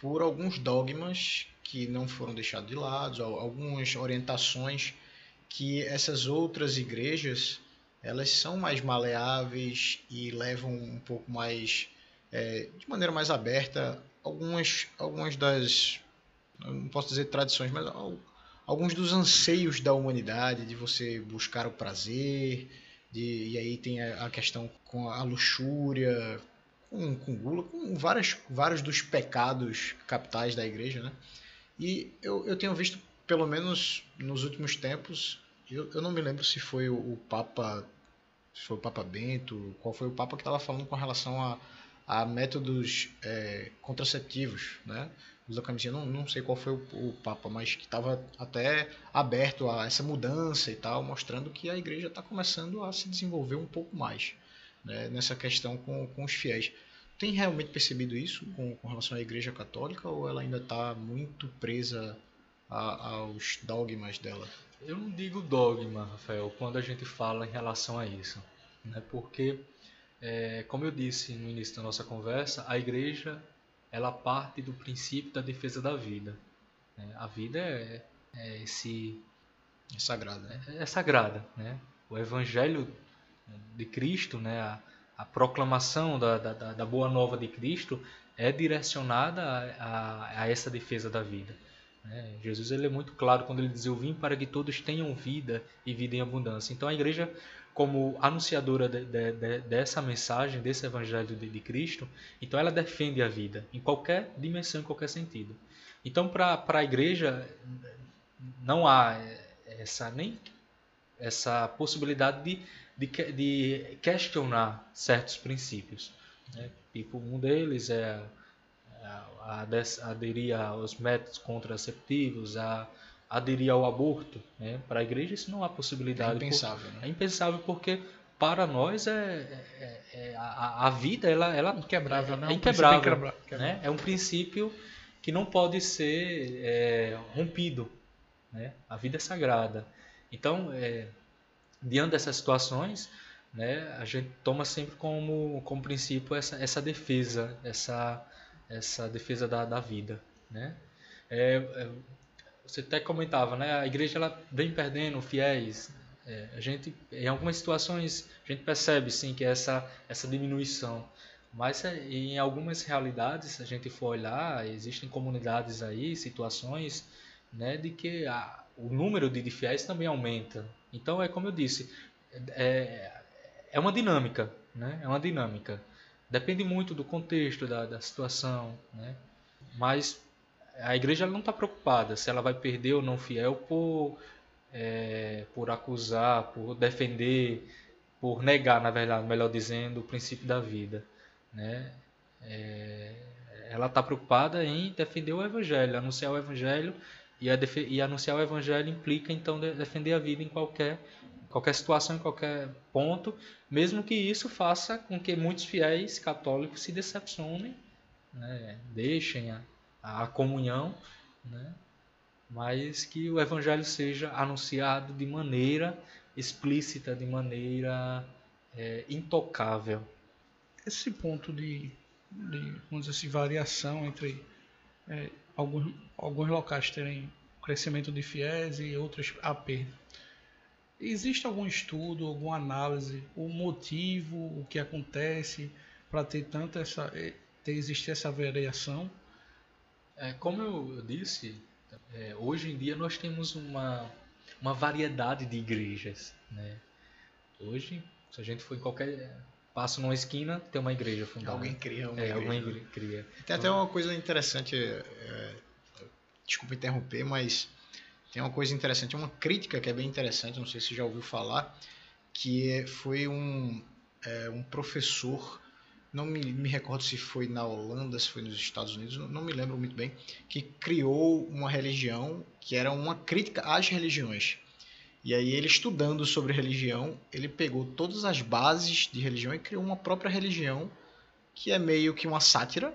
por alguns dogmas que não foram deixados de lado, algumas orientações que essas outras igrejas elas são mais maleáveis e levam um pouco mais é, de maneira mais aberta algumas algumas das não posso dizer tradições mas alguns dos anseios da humanidade de você buscar o prazer de, e aí tem a, a questão com a luxúria com, com gula com várias, vários dos pecados capitais da igreja né e eu, eu tenho visto pelo menos nos últimos tempos eu, eu não me lembro se foi o, o Papa se foi o Papa Bento, qual foi o Papa que estava falando com relação a, a métodos é, contraceptivos, né? Usa camisinha, não, não sei qual foi o, o Papa, mas que estava até aberto a essa mudança e tal, mostrando que a igreja está começando a se desenvolver um pouco mais né, nessa questão com, com os fiéis. Tem realmente percebido isso com, com relação à igreja católica ou ela ainda está muito presa a, aos dogmas dela? Eu não digo dogma, Rafael, quando a gente fala em relação a isso, né? porque, é, como eu disse no início da nossa conversa, a igreja ela parte do princípio da defesa da vida. Né? A vida é, é esse é sagrada, né? é, é, sagrada, né? O Evangelho de Cristo, né? A, a proclamação da, da, da, boa nova de Cristo é direcionada a, a, a essa defesa da vida. Né? Jesus ele é muito claro quando ele diz: Eu vim para que todos tenham vida e vida em abundância. Então a igreja, como anunciadora de, de, de, dessa mensagem, desse evangelho de, Cristo, então ela defende a vida em qualquer dimensão, em qualquer sentido. Então para a igreja não há essa nem essa possibilidade de, de, de questionar certos princípios. Né? Tipo, um deles é a, a aderir aos métodos contraceptivos, a aderir ao aborto. Né? Para a igreja isso não há possibilidade. É impensável. Por, né? É impensável porque para nós é, é, é a, a, vida ela, ela inquebrável, é, né? é inquebrável, né? É um princípio que não pode ser é, rompido, né? A vida é sagrada. Então, é, diante dessas situações, né, a gente toma sempre como, como princípio essa, essa defesa, essa essa defesa da, da vida, né? É, é, você até comentava, né? A igreja ela vem perdendo fiéis. É, a gente, em algumas situações, a gente percebe sim que essa essa diminuição, mas é, em algumas realidades, se a gente for olhar, existem comunidades aí, situações, né, de que a, o número de, de fiéis também aumenta. Então é como eu disse, é, é uma dinâmica, né? É uma dinâmica. Depende muito do contexto, da, da situação, né? Mas a igreja não está preocupada se ela vai perder ou não fiel por, é, por acusar, por defender, por negar, na verdade, melhor dizendo, o princípio da vida, né? É, ela está preocupada em defender o evangelho, anunciar o evangelho e, e anunciar o evangelho implica então defender a vida em qualquer qualquer situação, em qualquer ponto, mesmo que isso faça com que muitos fiéis católicos se decepcionem, né, deixem a, a comunhão, né, mas que o evangelho seja anunciado de maneira explícita, de maneira é, intocável. Esse ponto de, de vamos dizer assim, variação entre é, alguns, alguns locais terem crescimento de fiéis e outros a perda Existe algum estudo, alguma análise, o motivo, o que acontece para ter tanta essa, eh, ter existir essa variação? É, como eu disse, é, hoje em dia nós temos uma, uma variedade de igrejas. Né? Hoje, se a gente for em qualquer passa numa esquina, tem uma igreja fundada. Alguém cria uma é, igreja. Alguém cria. Tem até uma coisa interessante, é, desculpa interromper, mas tem uma coisa interessante, uma crítica que é bem interessante, não sei se já ouviu falar, que foi um, é, um professor não me, me recordo se foi na Holanda, se foi nos Estados Unidos, não, não me lembro muito bem, que criou uma religião que era uma crítica às religiões. E aí ele estudando sobre religião, ele pegou todas as bases de religião e criou uma própria religião que é meio que uma sátira,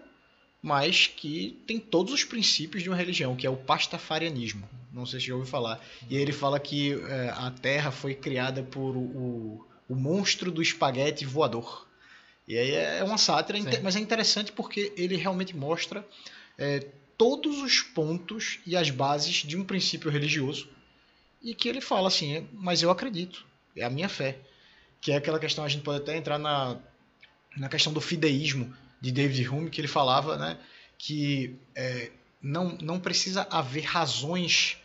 mas que tem todos os princípios de uma religião, que é o pastafarianismo. Não sei se já ouviu falar. E ele fala que é, a Terra foi criada por o, o monstro do espaguete voador. E aí é uma sátira, Sim. mas é interessante porque ele realmente mostra é, todos os pontos e as bases de um princípio religioso e que ele fala assim, é, mas eu acredito, é a minha fé. Que é aquela questão, a gente pode até entrar na, na questão do fideísmo de David Hume, que ele falava né, que é, não, não precisa haver razões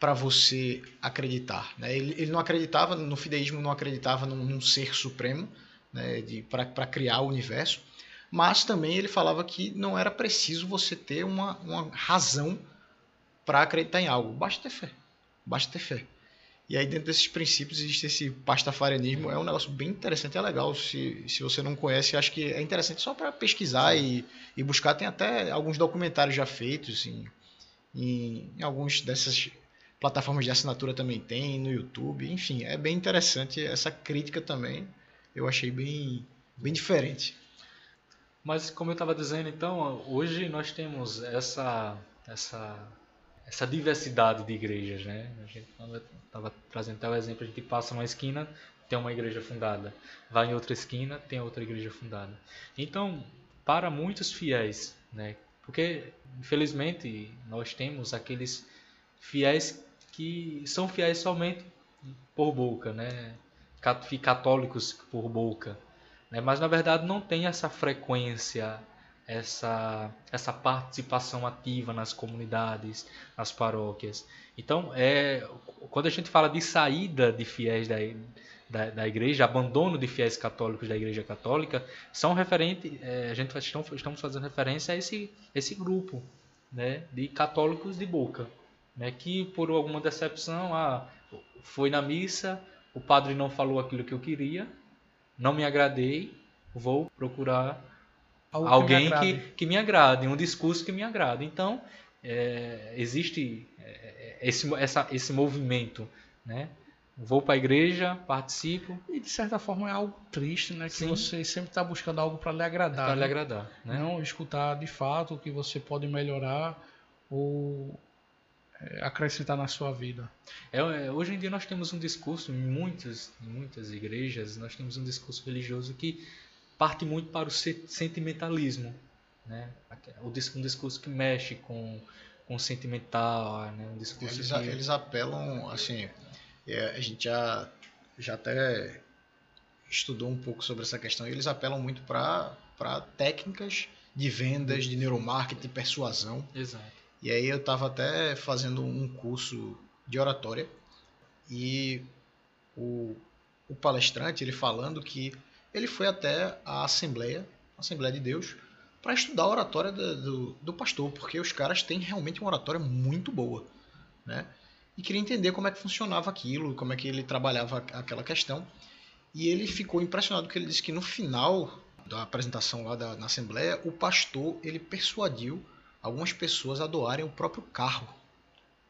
para você acreditar. Né? Ele, ele não acreditava, no fideísmo não acreditava num, num ser supremo, né, para criar o universo, mas também ele falava que não era preciso você ter uma, uma razão para acreditar em algo, basta ter fé, basta ter fé. E aí dentro desses princípios existe esse pastafarianismo, é um negócio bem interessante, é legal, se, se você não conhece, acho que é interessante só para pesquisar e, e buscar, tem até alguns documentários já feitos em, em, em alguns dessas plataformas de assinatura também tem, no YouTube, enfim, é bem interessante essa crítica também. Eu achei bem, bem diferente. Mas como eu estava dizendo, então, hoje nós temos essa, essa, essa diversidade de igrejas, né? A gente estava trazendo até o exemplo, a gente passa numa esquina, tem uma igreja fundada. Vai em outra esquina, tem outra igreja fundada. Então, para muitos fiéis, né? Porque, infelizmente, nós temos aqueles fiéis que são fiéis somente por boca, né? católicos por boca, né? mas na verdade não tem essa frequência, essa, essa participação ativa nas comunidades, nas paróquias. Então, é, quando a gente fala de saída de fiéis da, da, da igreja, abandono de fiéis católicos da igreja católica, são referente, é, a gente estamos, estamos fazendo referência a esse, esse grupo né, de católicos de boca, né, que por alguma decepção, ah, foi na missa, o padre não falou aquilo que eu queria, não me agradei, vou procurar Algo alguém que me, que, que me, agrade, um discurso que me agrade. Então, é, existe é, esse, essa, esse movimento, né? Vou para a igreja, participo. E de certa forma é algo triste, né? Que Sim. você sempre está buscando algo para lhe agradar. Para né? lhe agradar. Né? Não escutar de fato o que você pode melhorar ou é, acrescentar na sua vida. É, é, hoje em dia nós temos um discurso, em muitas, em muitas igrejas, nós temos um discurso religioso que parte muito para o sentimentalismo. Né? Um discurso que mexe com, com o sentimental, né? um discurso eles, que... eles apelam, assim, é, a gente já, já até estudou um pouco sobre essa questão, e eles apelam muito para técnicas de vendas, de neuromarketing, de persuasão. Exato. E aí eu estava até fazendo um curso de oratória e o, o palestrante ele falando que ele foi até a Assembleia, a Assembleia de Deus, para estudar a oratória do, do, do, pastor, porque os caras têm realmente uma oratória muito boa, né? E queria entender como é que funcionava aquilo, como é que ele trabalhava aquela questão. E ele ficou impressionado porque ele disse que no final da apresentação lá da, na Assembleia, o pastor ele persuadiu algumas pessoas a doarem o próprio carro.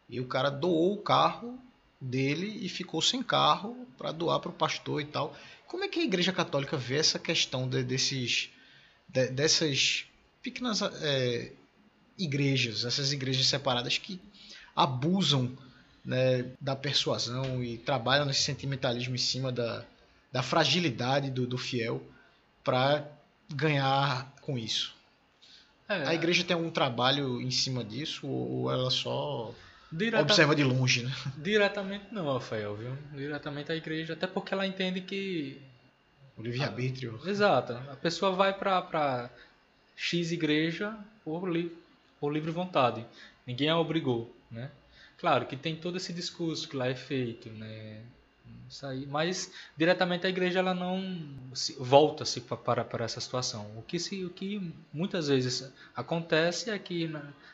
E o cara doou o carro dele e ficou sem carro para doar para o pastor e tal. Como é que a Igreja Católica vê essa questão de, desses, de, dessas pequenas é, igrejas, essas igrejas separadas que abusam né, da persuasão e trabalham nesse sentimentalismo em cima da, da fragilidade do, do fiel para ganhar com isso? É. A igreja tem algum trabalho em cima disso ou ela só Direta... observa de longe, né? Diretamente não, Rafael, viu? Diretamente a igreja, até porque ela entende que o livre-arbítrio. Exato. A pessoa vai para X igreja por, li... por livre vontade. Ninguém a obrigou, né? Claro que tem todo esse discurso que lá é feito, né? Isso aí, mas diretamente a igreja ela não volta-se para, para essa situação. O que, se, o que muitas vezes acontece é que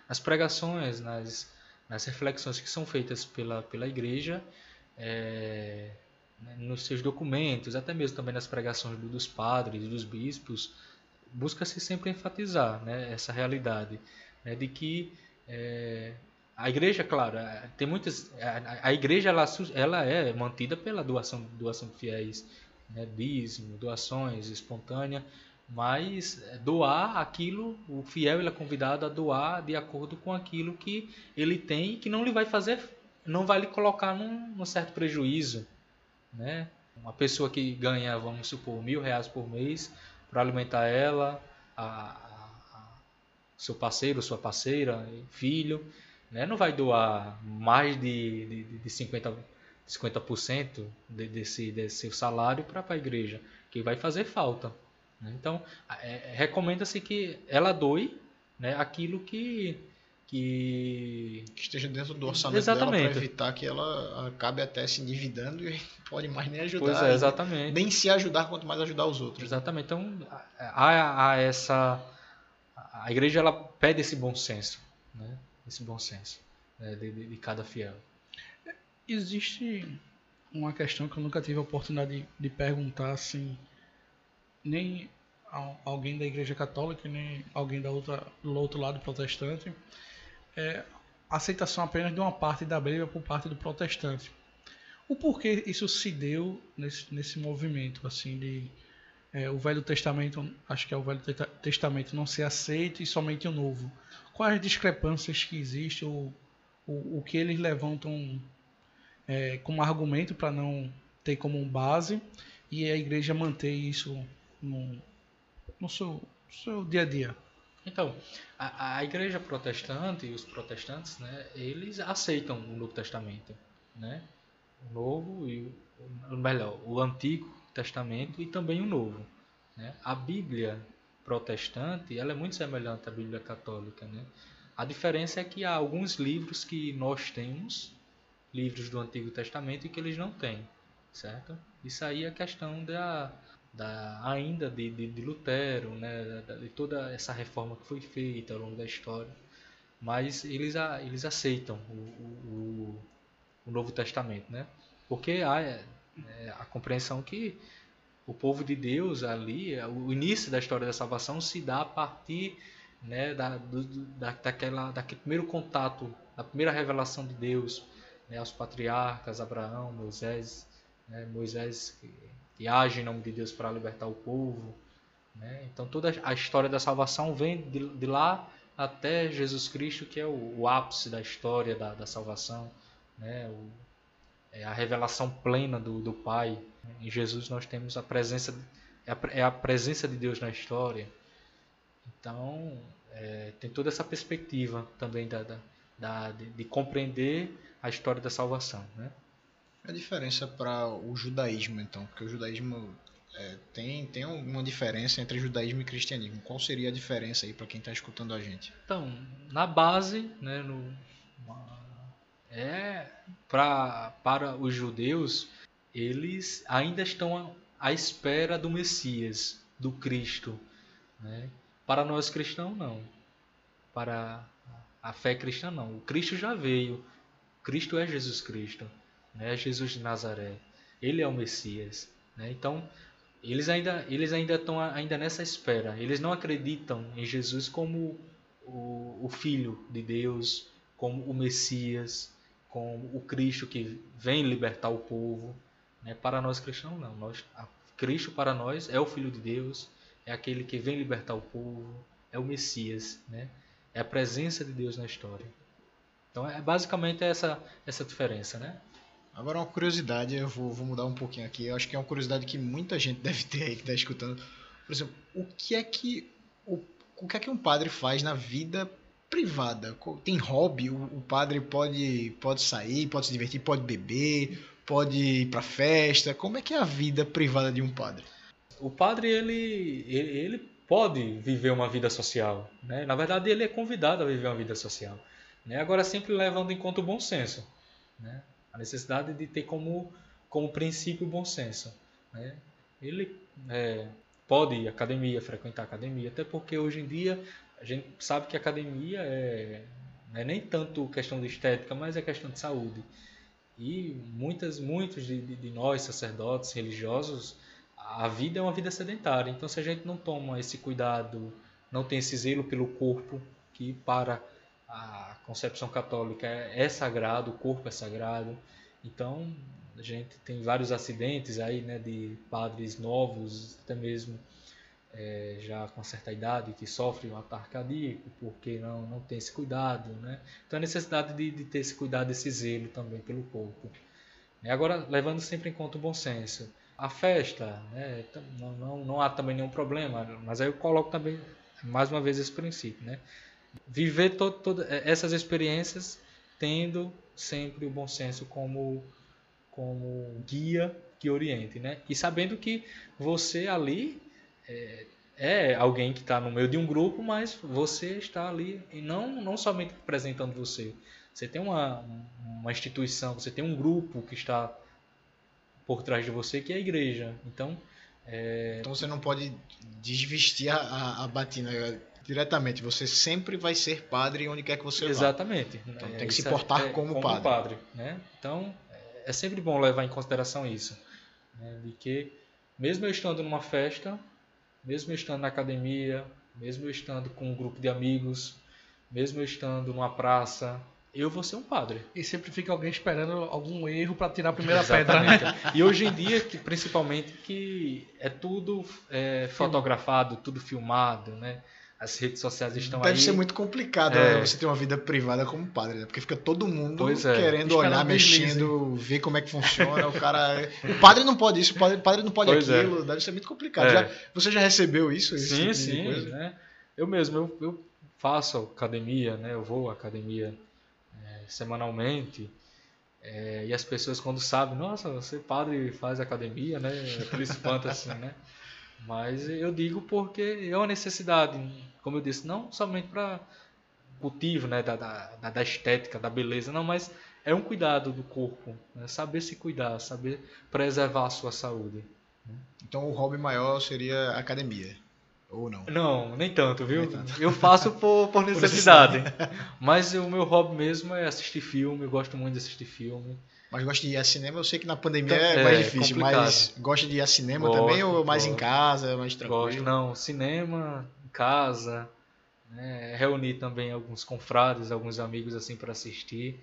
nas pregações, nas, nas reflexões que são feitas pela, pela igreja, é, né, nos seus documentos, até mesmo também nas pregações dos padres, dos bispos, busca-se sempre enfatizar né, essa realidade né, de que é, a igreja, claro, é, tem muitas. A, a igreja ela, ela é mantida pela doação, doação de fiéis, né, dízimo, doações espontânea, mas é, doar aquilo, o fiel ele é convidado a doar de acordo com aquilo que ele tem, que não lhe vai fazer, não vai lhe colocar num, num certo prejuízo, né? Uma pessoa que ganha, vamos supor, mil reais por mês para alimentar ela, a, a, a, seu parceiro, sua parceira, filho, né? não vai doar mais de, de, de 50%, 50% de, desse, desse seu salário para a igreja, que vai fazer falta. Né? Então, é, recomenda-se que ela doe né, aquilo que, que... que esteja dentro do orçamento exatamente. dela para evitar que ela acabe até se endividando e [laughs] pode mais nem ajudar. Pois é, exatamente. Nem se ajudar, quanto mais ajudar os outros. Exatamente. Então, há, há essa... A igreja ela pede esse bom senso, né? esse bom senso né? de, de, de cada fiel. Existe uma questão que eu nunca tive a oportunidade de, de perguntar, assim, nem alguém da igreja católica, nem alguém da outra, do outro lado protestante, é, aceitação apenas de uma parte da Bíblia por parte do protestante. O porquê isso se deu nesse, nesse movimento, assim, de é, o Velho Testamento, acho que é o Velho Testamento não ser aceito e somente o Novo. Quais as discrepâncias que existem, o, o, o que eles levantam é, como argumento para não ter como base e a igreja manter isso no, no seu, seu dia a dia? Então, a, a igreja protestante e os protestantes, né, eles aceitam o Novo Testamento, né? O Novo e o melhor, o Antigo Testamento e também o Novo, né? A Bíblia protestante, ela é muito semelhante à Bíblia católica, né? A diferença é que há alguns livros que nós temos, livros do Antigo Testamento e que eles não têm, certo? Isso aí é questão da da, ainda de, de, de Lutero, né, de toda essa reforma que foi feita ao longo da história. Mas eles, eles aceitam o, o, o Novo Testamento, né? porque há é, a compreensão que o povo de Deus ali, o início da história da salvação se dá a partir né, da, do, da, daquela, daquele primeiro contato, da primeira revelação de Deus né, aos patriarcas, Abraão, Moisés, né, Moisés age em nome de Deus para libertar o povo. Né? Então toda a história da salvação vem de, de lá até Jesus Cristo, que é o, o ápice da história da, da salvação, né? O, é a revelação plena do, do Pai. Em Jesus nós temos a presença, é a, é presença de Deus na história. Então é, tem toda essa perspectiva também da, da, da de, de, compreender a história da salvação, né? A diferença para o judaísmo, então? Porque o judaísmo é, tem, tem uma diferença entre judaísmo e cristianismo. Qual seria a diferença aí para quem está escutando a gente? Então, na base, né, no, é pra, para os judeus, eles ainda estão à espera do Messias, do Cristo. Né? Para nós cristãos, não. Para a fé cristã, não. O Cristo já veio. Cristo é Jesus Cristo né? Jesus de Nazaré. Ele é o Messias. Né? Então, eles ainda, eles ainda estão ainda nessa espera. Eles não acreditam em Jesus como o, o Filho de Deus, como o Messias, como o Cristo que vem libertar o povo. Né? Para nós cristãos, não. Nós, Cristo para nós é o Filho de Deus, é aquele que vem libertar o povo, é o Messias, né? é a presença de Deus na história. Então, é basicamente essa, essa diferença, né? Agora uma curiosidade, eu vou, vou, mudar um pouquinho aqui. Eu acho que é uma curiosidade que muita gente [laughs] deve ter aí que está escutando. Por exemplo, o que é que o, o que é que um padre faz na vida privada? Tem hobby? O, o padre pode pode sair, pode se divertir, pode beber, pode ir para festa. Como é que é a vida privada de um padre? O padre ele, ele, ele pode viver uma vida social, né? Na verdade ele é convidado a viver uma vida social, né? Agora sempre levando em conta o bom senso, né? A necessidade de ter como, como princípio o bom senso. Né? Ele é, pode ir à academia, frequentar academia, até porque hoje em dia a gente sabe que academia é, não é nem tanto questão de estética, mas é questão de saúde. E muitas, muitos de, de nós, sacerdotes, religiosos, a vida é uma vida sedentária. Então, se a gente não toma esse cuidado, não tem esse zelo pelo corpo, que para a concepção católica é, sagrado, o corpo é sagrado. Então, a gente tem vários acidentes aí, né, de padres novos, até mesmo é, já com certa idade, que sofrem um ataque cardíaco, porque não, não tem esse cuidado, né? Então, a necessidade de, de ter esse cuidado, esse zelo também pelo corpo. E agora, levando sempre em conta o bom senso. A festa, né, não, não, não há também nenhum problema, mas aí eu coloco também, mais uma vez, esse princípio, né? Viver todas essas experiências tendo sempre o bom senso como, como guia que oriente, né? E sabendo que você ali é, é alguém que está no meio de um grupo, mas você está ali e não, não somente apresentando você. Você tem uma, uma instituição, você tem um grupo que está por trás de você, que é a igreja. Então, é... então você não pode desvestir a, a, a batina diretamente. Você sempre vai ser padre onde quer que você Exatamente. vá. Então, tem que se portar é, como, como, padre. padre né? Então, é sempre bom levar em consideração isso. Né? De que, mesmo eu estando numa festa, mesmo eu estando na academia, mesmo eu estando com um grupo de amigos, mesmo eu estando numa praça, eu vou ser um padre. E sempre fica alguém esperando algum erro para tirar a primeira Exatamente. pedra. Né? E hoje em dia, que, principalmente, que é tudo é, fotografado, tudo filmado, né? As redes sociais estão Deve aí. Deve ser muito complicado é... né? você ter uma vida privada como padre, né? Porque fica todo mundo é. querendo olhar, mexendo, ver como é que funciona. o cara. O padre não pode isso, o padre, padre não pode pois é. aquilo. Deve ser muito complicado. É. Já, você já recebeu isso? Sim, tipo sim. Né? Eu mesmo, eu, eu, faço academia, né? Eu vou à academia é, semanalmente. É, e as pessoas quando sabem, nossa, você padre faz academia, né? Aquele espanta assim, né? Mas eu digo porque é uma necessidade, como eu disse, não somente para cultivo né, da, da, da, estética, da beleza, não, mas é um cuidado do corpo, né? saber se cuidar, saber preservar a sua saúde. Né? Então o hobby maior seria academia, ou não? Não, nem tanto, viu? Nem tanto. Eu faço por, [laughs] por necessidade. mas o meu hobby mesmo é assistir filme, eu gosto muito de assistir filme. Mas gosta de ir a cinema? Eu sei que na pandemia é, é mais difícil, complicado. mas gosta de ir a cinema gosto, também ou mais gosto, em casa, mais tranquilo? Gosto, não. Cinema, em casa, né? reunir também alguns confrades, alguns amigos assim para assistir.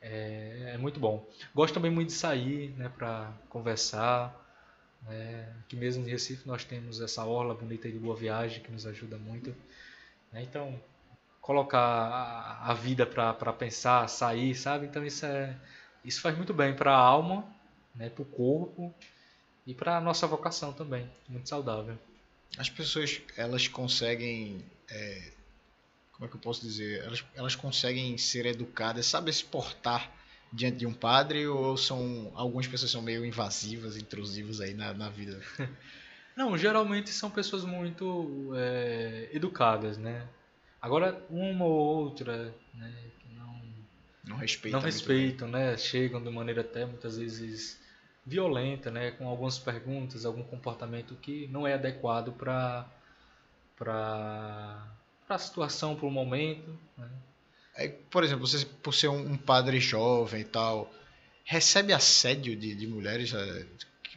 É, é, muito bom. Gosto também muito de sair, né, para conversar. Né? Aqui mesmo em Recife nós temos essa orla bonita de Boa Viagem que nos ajuda muito. Né? Então, colocar a, a vida para pensar, sair, sabe? Então isso é isso faz muito bem para a alma, né, para o corpo e para a nossa vocação também, muito saudável. As pessoas elas conseguem, é, como é que eu posso dizer, elas, elas conseguem ser educadas, sabe se portar diante de um padre ou são algumas pessoas são meio invasivas, intrusivas aí na, na vida? [laughs] Não, geralmente são pessoas muito é, educadas, né? Agora uma ou outra, né, não respeitam. Não respeitam, né? Chegam de maneira até muitas vezes violenta, né? Com algumas perguntas, algum comportamento que não é adequado para para a situação, para o momento. Né? É, por exemplo, você por ser um, um, padre jovem e tal, recebe assédio de, de mulheres? É,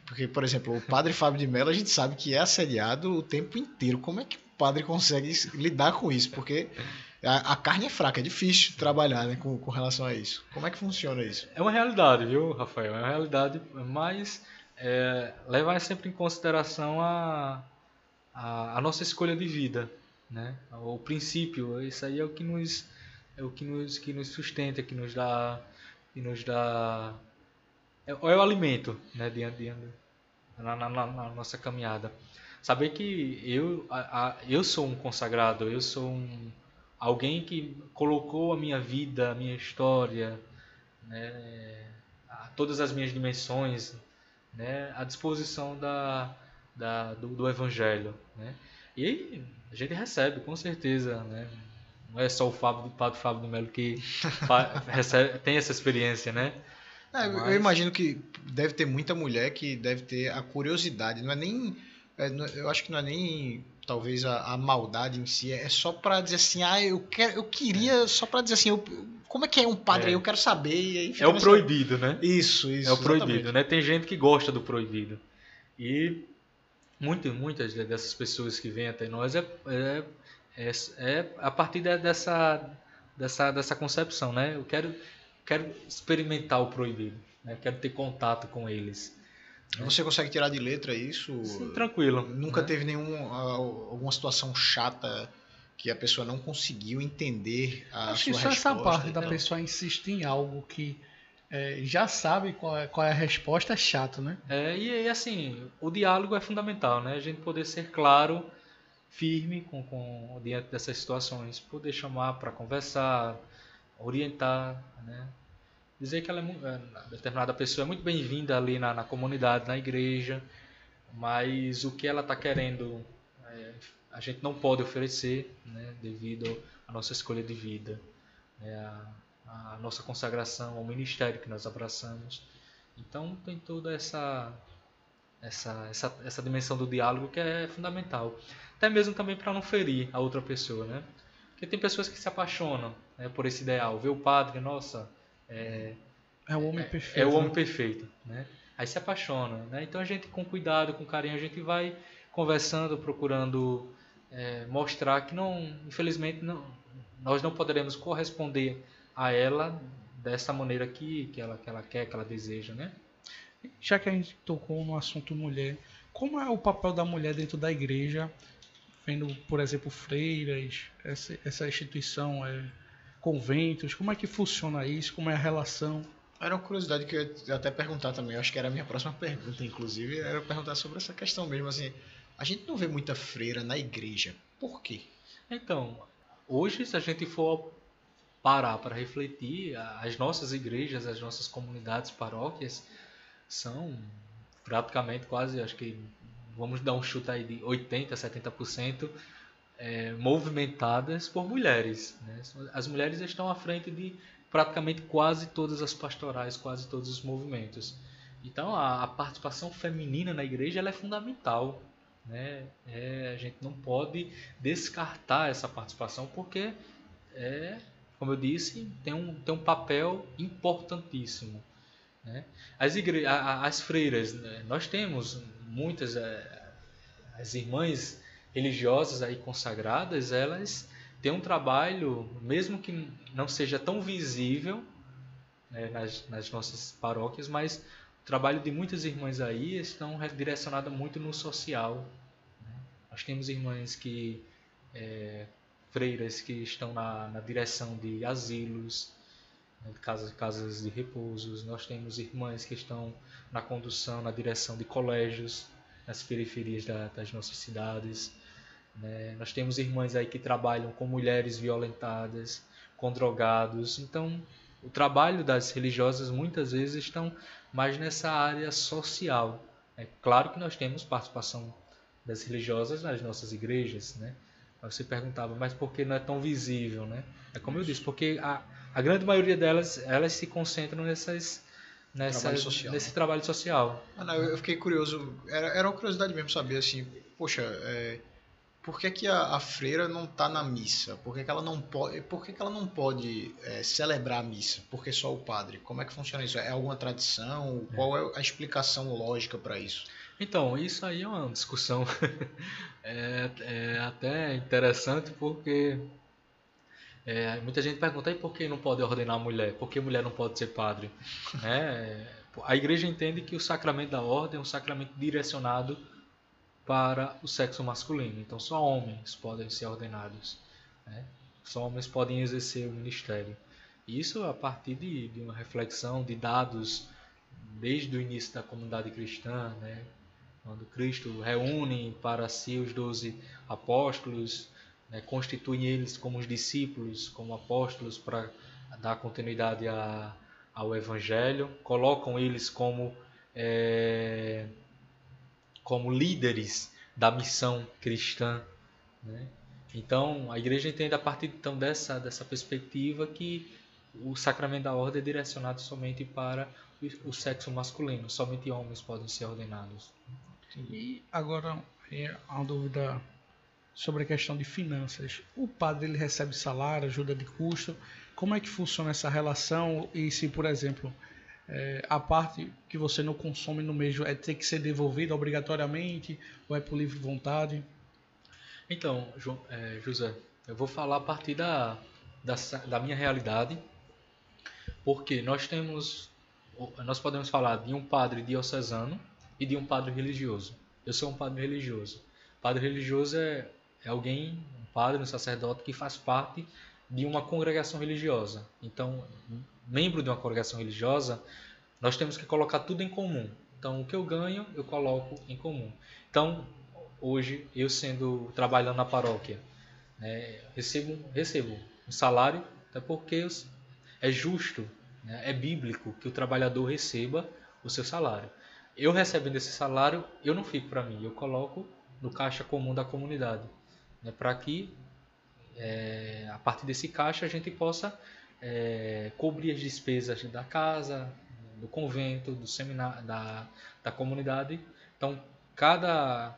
porque, por exemplo, o padre [laughs] Fábio de Mello, a gente sabe que é assediado o tempo inteiro. Como é que o padre consegue lidar com isso? Porque a, a, carne é fraca, é difícil trabalhar né, com, com relação a isso. Como é que funciona isso? É uma realidade, viu, Rafael? É uma realidade, mas é, levar sempre em consideração a, a, a, nossa escolha de vida, né? O princípio, isso aí é o que nos é o que nos que nos sustenta, que nos dá que nos dá é, é o alimento, né? Diante, diante na, na, na, nossa caminhada. Saber que eu a, a, eu sou um consagrado, eu sou um alguém que colocou a minha vida, a minha história, né, todas as minhas dimensões né, à disposição da, da do, do, Evangelho. Né? E a gente recebe, com certeza. Né? Não é só o Fábio, o Padre Fábio do Melo que [laughs] recebe, tem essa experiência, né? É, Mas... Eu imagino que deve ter muita mulher que deve ter a curiosidade. Não é nem. É, eu acho que não é nem talvez a, a, maldade em si é só para dizer assim, ah, eu quero, eu queria só para dizer assim, eu, como é que é um padre? É. Eu quero saber. Aí é o proibido, né? Isso, isso. É o proibido, exatamente. né? Tem gente que gosta do proibido. E Muitas, muitas dessas pessoas que vêm até nós é, é, é, é a partir dessa, dessa, dessa concepção, né? Eu quero, quero experimentar o proibido, né? quero ter contato com eles. Você consegue tirar de letra isso? Sim, tranquilo. Nunca né? teve nenhum, alguma situação chata que a pessoa não conseguiu entender a Acho sua que só resposta? essa parte da Não. pessoa insistir em algo que é, já sabe qual é, qual é a resposta é chato, né? É, e, e, assim, o diálogo é fundamental, né? A gente poder ser claro, firme com, com diante dessas situações, poder chamar para conversar, orientar, né? Dizer que ela é, é, determinada pessoa é muito bem-vinda ali na, na comunidade, na igreja, mas o que ela está querendo é, a gente não pode oferecer, né? Devido à nossa escolha de vida, né? a nossa consagração ao ministério que nós abraçamos. Então tem toda essa essa, essa, essa dimensão do diálogo que é fundamental. Até mesmo também para não ferir a outra pessoa, né? Porque tem pessoas que se apaixonam né, por esse ideal. Vê o padre, nossa, é, É o homem perfeito. é o né? homem perfeito, né? Aí se apaixona, né? Então a gente com cuidado, com carinho, a gente vai conversando, procurando é, mostrar que não, infelizmente, não, nós não poderemos corresponder a ela dessa maneira que, que, ela, que ela quer, que ela deseja, né? Já que a gente tocou no assunto mulher, como é o papel da mulher dentro da igreja, vendo, por exemplo, freiras, essa, essa instituição, é, conventos, como é que funciona isso, como é a relação? Era uma curiosidade que eu ia até perguntar também. Eu acho que era a minha próxima pergunta, inclusive, era perguntar sobre essa questão mesmo. Assim, a gente não vê muita freira na igreja. Por quê? Então, hoje, se a gente for parar para refletir, as nossas igrejas, as nossas comunidades, paróquias, são praticamente quase, acho que vamos dar um chute aí de 80%, 70% é, movimentadas por mulheres. né? As mulheres estão à frente de praticamente quase todas as pastorais, quase todos os movimentos. Então, a, a participação feminina na igreja é fundamental. Né? É, a gente não pode descartar essa participação porque é, como eu disse, tem um, tem um papel importantíssimo. Né? As, igre as freiras, né? nós temos muitas, eh, as irmãs religiosas aí consagradas, elas têm um trabalho, mesmo que não seja tão visível né, nas, nas nossas paróquias, mas o trabalho de muitas irmãs aí estão direcionadas muito no social. né? Nós temos irmãs que eh, freiras que estão na, na direção de asilos, né, casas, casas de repousos. Nós temos irmãs que estão na condução, na direção de colégios, nas periferias da- das nossas cidades. Né. Nós temos irmãs aí que trabalham com mulheres violentadas, com drogados. Então, o trabalho das religiosas muitas vezes estão mais nessa área social. É claro que nós temos participação das religiosas nas nossas igrejas, né? Você perguntava, mas por que não é tão visível, né? É como eu disse, porque a, a grande maioria delas, elas se concentram nessas, nessa, Trabalho social. nesse trabalho social. Ah, não, eu eu fiquei curioso. Era, era uma curiosidade mesmo saber assim, poxa, é, por que, que a, a freira não está na missa? Por que, que ela não pode, por que, que ela não pode é, celebrar a missa? Porque só o padre? Como é que funciona isso? É alguma tradição? Qual é a explicação lógica para isso? Então, isso aí é uma discussão [laughs] é, é até interessante porque é, muita gente pergunta, e por que não pode ordenar a mulher? Por que mulher não pode ser padre? Né? [laughs] A igreja entende que o sacramento da ordem é um sacramento direcionado para o sexo masculino. Então, só homens podem ser ordenados. né? Só homens podem exercer o ministério. Isso a partir de, de uma reflexão de dados desde o início da comunidade cristã, né? quando Cristo reúne para si os doze apóstolos, né? constitui eles como os discípulos, como apóstolos para dar continuidade a, ao Evangelho, colocam eles como é, como líderes da missão cristã. Né? Então, a igreja entende a partir então dessa, dessa perspectiva que o sacramento da ordem é direcionado somente para o- sexo masculino, somente homens podem ser ordenados. E agora, é uma dúvida sobre a questão de finanças. O padre ele recebe salário, ajuda de custo. Como é que funciona essa relação? E se, por exemplo, é, a parte que você não consome no mês é ter que ser devolvida obrigatoriamente ou é por livre vontade? Então, é, José, eu vou falar a partir da, da, da minha realidade, porque nós temos, nós podemos falar de um padre diocesano e de um padre religioso. Eu sou um padre religioso. Padre religioso é, é alguém, um padre, um sacerdote que faz parte de uma congregação religiosa. Então, membro de uma congregação religiosa, nós temos que colocar tudo em comum. Então, o que eu ganho, eu coloco em comum. Então, hoje, eu sendo trabalhando na paróquia, né, recebo, recebo um salário, até porque é justo, né, é bíblico que o trabalhador receba o seu salário. Eu recebendo esse salário, eu não fico para mim, eu coloco no caixa comum da comunidade, né, para que é, a partir desse caixa a gente possa é, cobrir as despesas da casa, do convento, do seminário, da, da comunidade. Então, cada,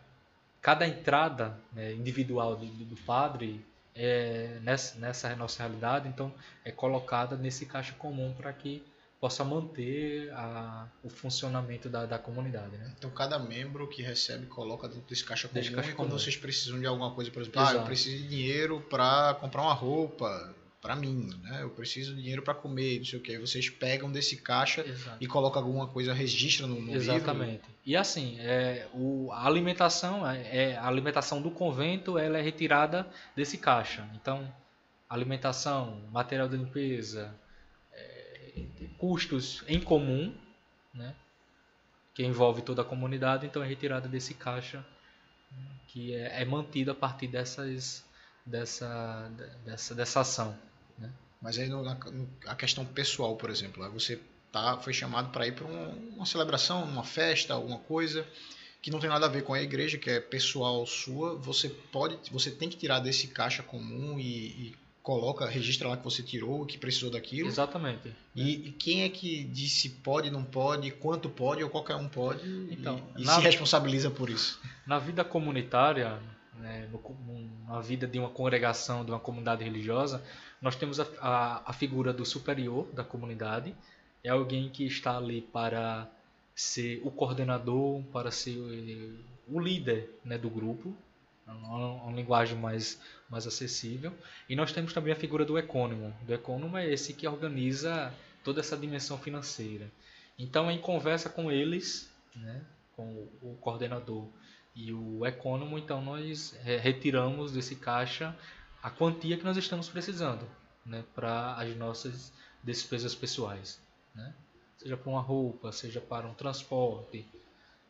cada entrada né, individual do, do padre é, nessa, nessa nossa realidade, então, é colocada nesse caixa comum para que possa manter a, o funcionamento da, da comunidade. Né? Então cada membro que recebe coloca dentro desse caixa comum desse caixa e quando comum. vocês precisam de alguma coisa, por exemplo, ah, eu preciso de dinheiro para comprar uma roupa, para mim, né? Eu preciso de dinheiro para comer, não sei o que. Vocês pegam desse caixa Exato. e colocam alguma coisa, registra no, no Exatamente. Livro. E assim, é, o, a alimentação, é, é, a alimentação do convento, ela é retirada desse caixa. Então, alimentação, material de limpeza, é, custos em comum, né? Que envolve toda a comunidade, então é retirada desse caixa que é, é mantido a partir dessas, dessa, dessa, dessa ação. Né? Mas aí no, na, a questão pessoal, por exemplo, você tá, foi chamado para ir para um, uma celebração, uma festa, alguma coisa que não tem nada a ver com a igreja, que é pessoal sua, você pode, você tem que tirar desse caixa comum e, e coloca, registra lá que você tirou, que precisou daquilo. Exatamente. E, e, quem é que disse pode, não pode, quanto pode ou qualquer um pode então, e, e se responsabiliza por isso? Na vida comunitária, né, no, na vida de uma congregação, de uma comunidade religiosa, nós temos a, a, a figura do superior da comunidade, é alguém que está ali para ser o coordenador, para ser o líder né, do grupo, uma, uma, linguagem mais, mais acessível. E nós temos também a figura do ecônomo. O ecônomo é esse que organiza toda essa dimensão financeira. Então, em conversa com eles, né, com o coordenador e o ecônomo, então nós retiramos desse caixa a quantia que nós estamos precisando né, para as nossas despesas pessoais. Né? Seja para uma roupa, seja para um transporte,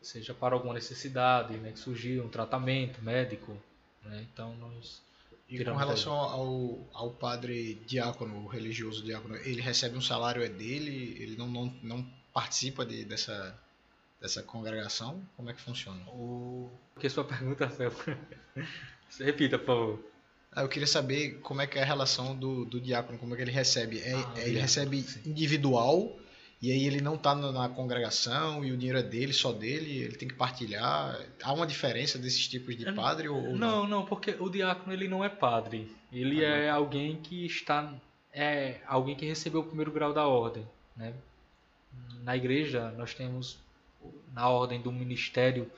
seja para alguma necessidade né, que surgiu, um tratamento médico. Né? Então nós. E com relação ao, ao padre diácono, o religioso diácono, ele recebe um salário, é dele? Ele não, não, não participa de, dessa, dessa congregação? Como é que funciona? O que sua pergunta foi? [laughs] Repita, por favor. Eu queria saber como é que é a relação do, do diácono, como é que ele recebe. É, ah, é, ele recebe sim. individual e aí ele não está na congregação e o dinheiro é dele, só dele, ele tem que partilhar. Há uma diferença desses tipos de padre ou, ou não, não? Não, porque o diácono ele não é padre. Ele ah, é não. alguém que está é alguém que recebeu o primeiro grau da ordem, né? Na igreja nós temos na ordem do ministério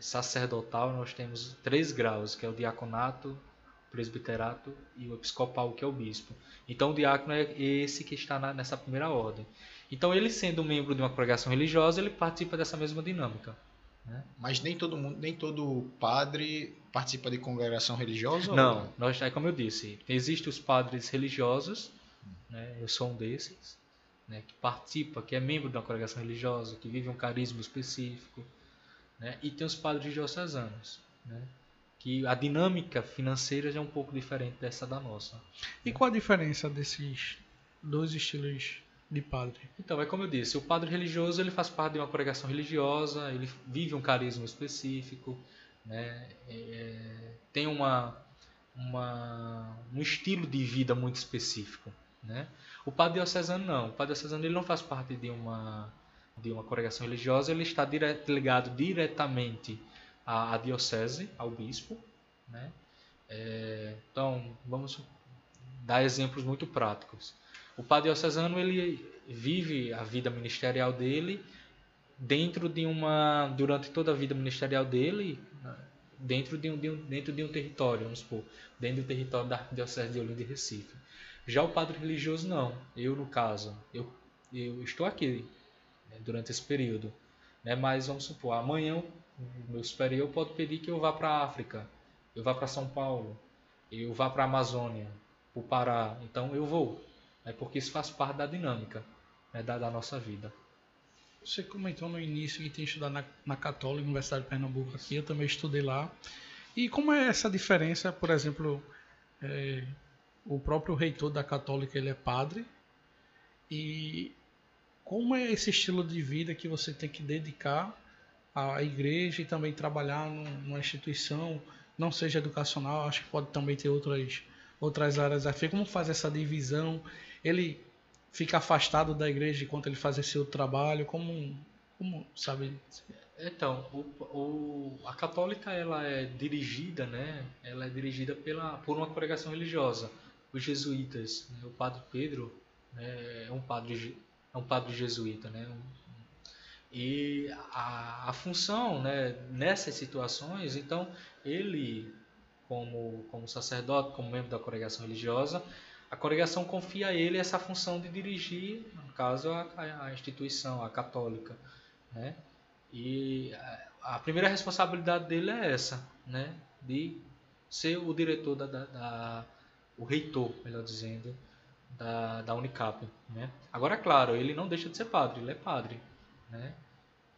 sacerdotal nós temos três graus, que é o diaconato, presbiterato e o episcopal, que é o bispo. Então o diácono é esse que está na, nessa primeira ordem. Então ele sendo membro de uma congregação religiosa, ele participa dessa mesma dinâmica. Né? Mas nem todo mundo, nem todo padre participa de congregação religiosa? Não, não? Nós, é como eu disse, existem os padres religiosos, né? eu sou um desses, né? que participa, que é membro de uma congregação religiosa, que vive um carisma específico, né? e tem os padres diocesanos, né? Que a dinâmica financeira já é um pouco diferente dessa da nossa. E qual a diferença desses dois estilos de padre? Então, é como eu disse, o padre religioso ele faz parte de uma congregação religiosa, ele vive um carisma específico, né? É, é tem uma, uma, um estilo de vida muito específico. Né? O padre diocesano não, o padre diocesano ele não faz parte de uma, de uma congregação religiosa, ele está dire, ligado diretamente à, diocese, ao bispo. Né? É, então, vamos dar exemplos muito práticos. O padre diocesano ele vive a vida ministerial dele dentro de uma durante toda a vida ministerial dele dentro de um, de um, dentro de um território, vamos supor, dentro do território da Diocese de Olinda e Recife. Já o padre religioso não. Eu, no caso, eu, eu estou aqui né, durante esse período. Né, mas vamos supor, amanhã o meu superior pode pedir que eu vá para a África, eu vá para São Paulo, eu vá para a Amazônia, para o Pará. Então eu vou. Né, porque isso faz parte da dinâmica né, da, da nossa vida. Você comentou no início que tem estudado na, na Católica, Universidade de Pernambuco aqui, eu também estudei lá. E como é essa diferença, por exemplo, é, o próprio reitor da Católica ele é padre, e como é esse estilo de vida que você tem que dedicar à igreja e também trabalhar numa instituição, não seja educacional, acho que pode também ter outras, outras áreas a Como faz essa divisão? Ele fica afastado da igreja enquanto ele faz esse outro trabalho? Como, como sabe? Então, o, o, a católica ela é dirigida, né? Ela é dirigida pela, por uma congregação religiosa. Os jesuítas, né? o padre Pedro né? é um padre é um padre jesuíta, né? E a, a função, né? Nessas situações, então ele como como sacerdote, como membro da congregação religiosa, a congregação confia a ele essa função de dirigir, no caso, a, a instituição, a católica. Né? E a, a, primeira responsabilidade dele é essa, né? de ser o diretor, da, da, da o reitor, melhor dizendo, da, da Unicap. Né? Agora, claro, ele não deixa de ser padre, ele é padre. Né?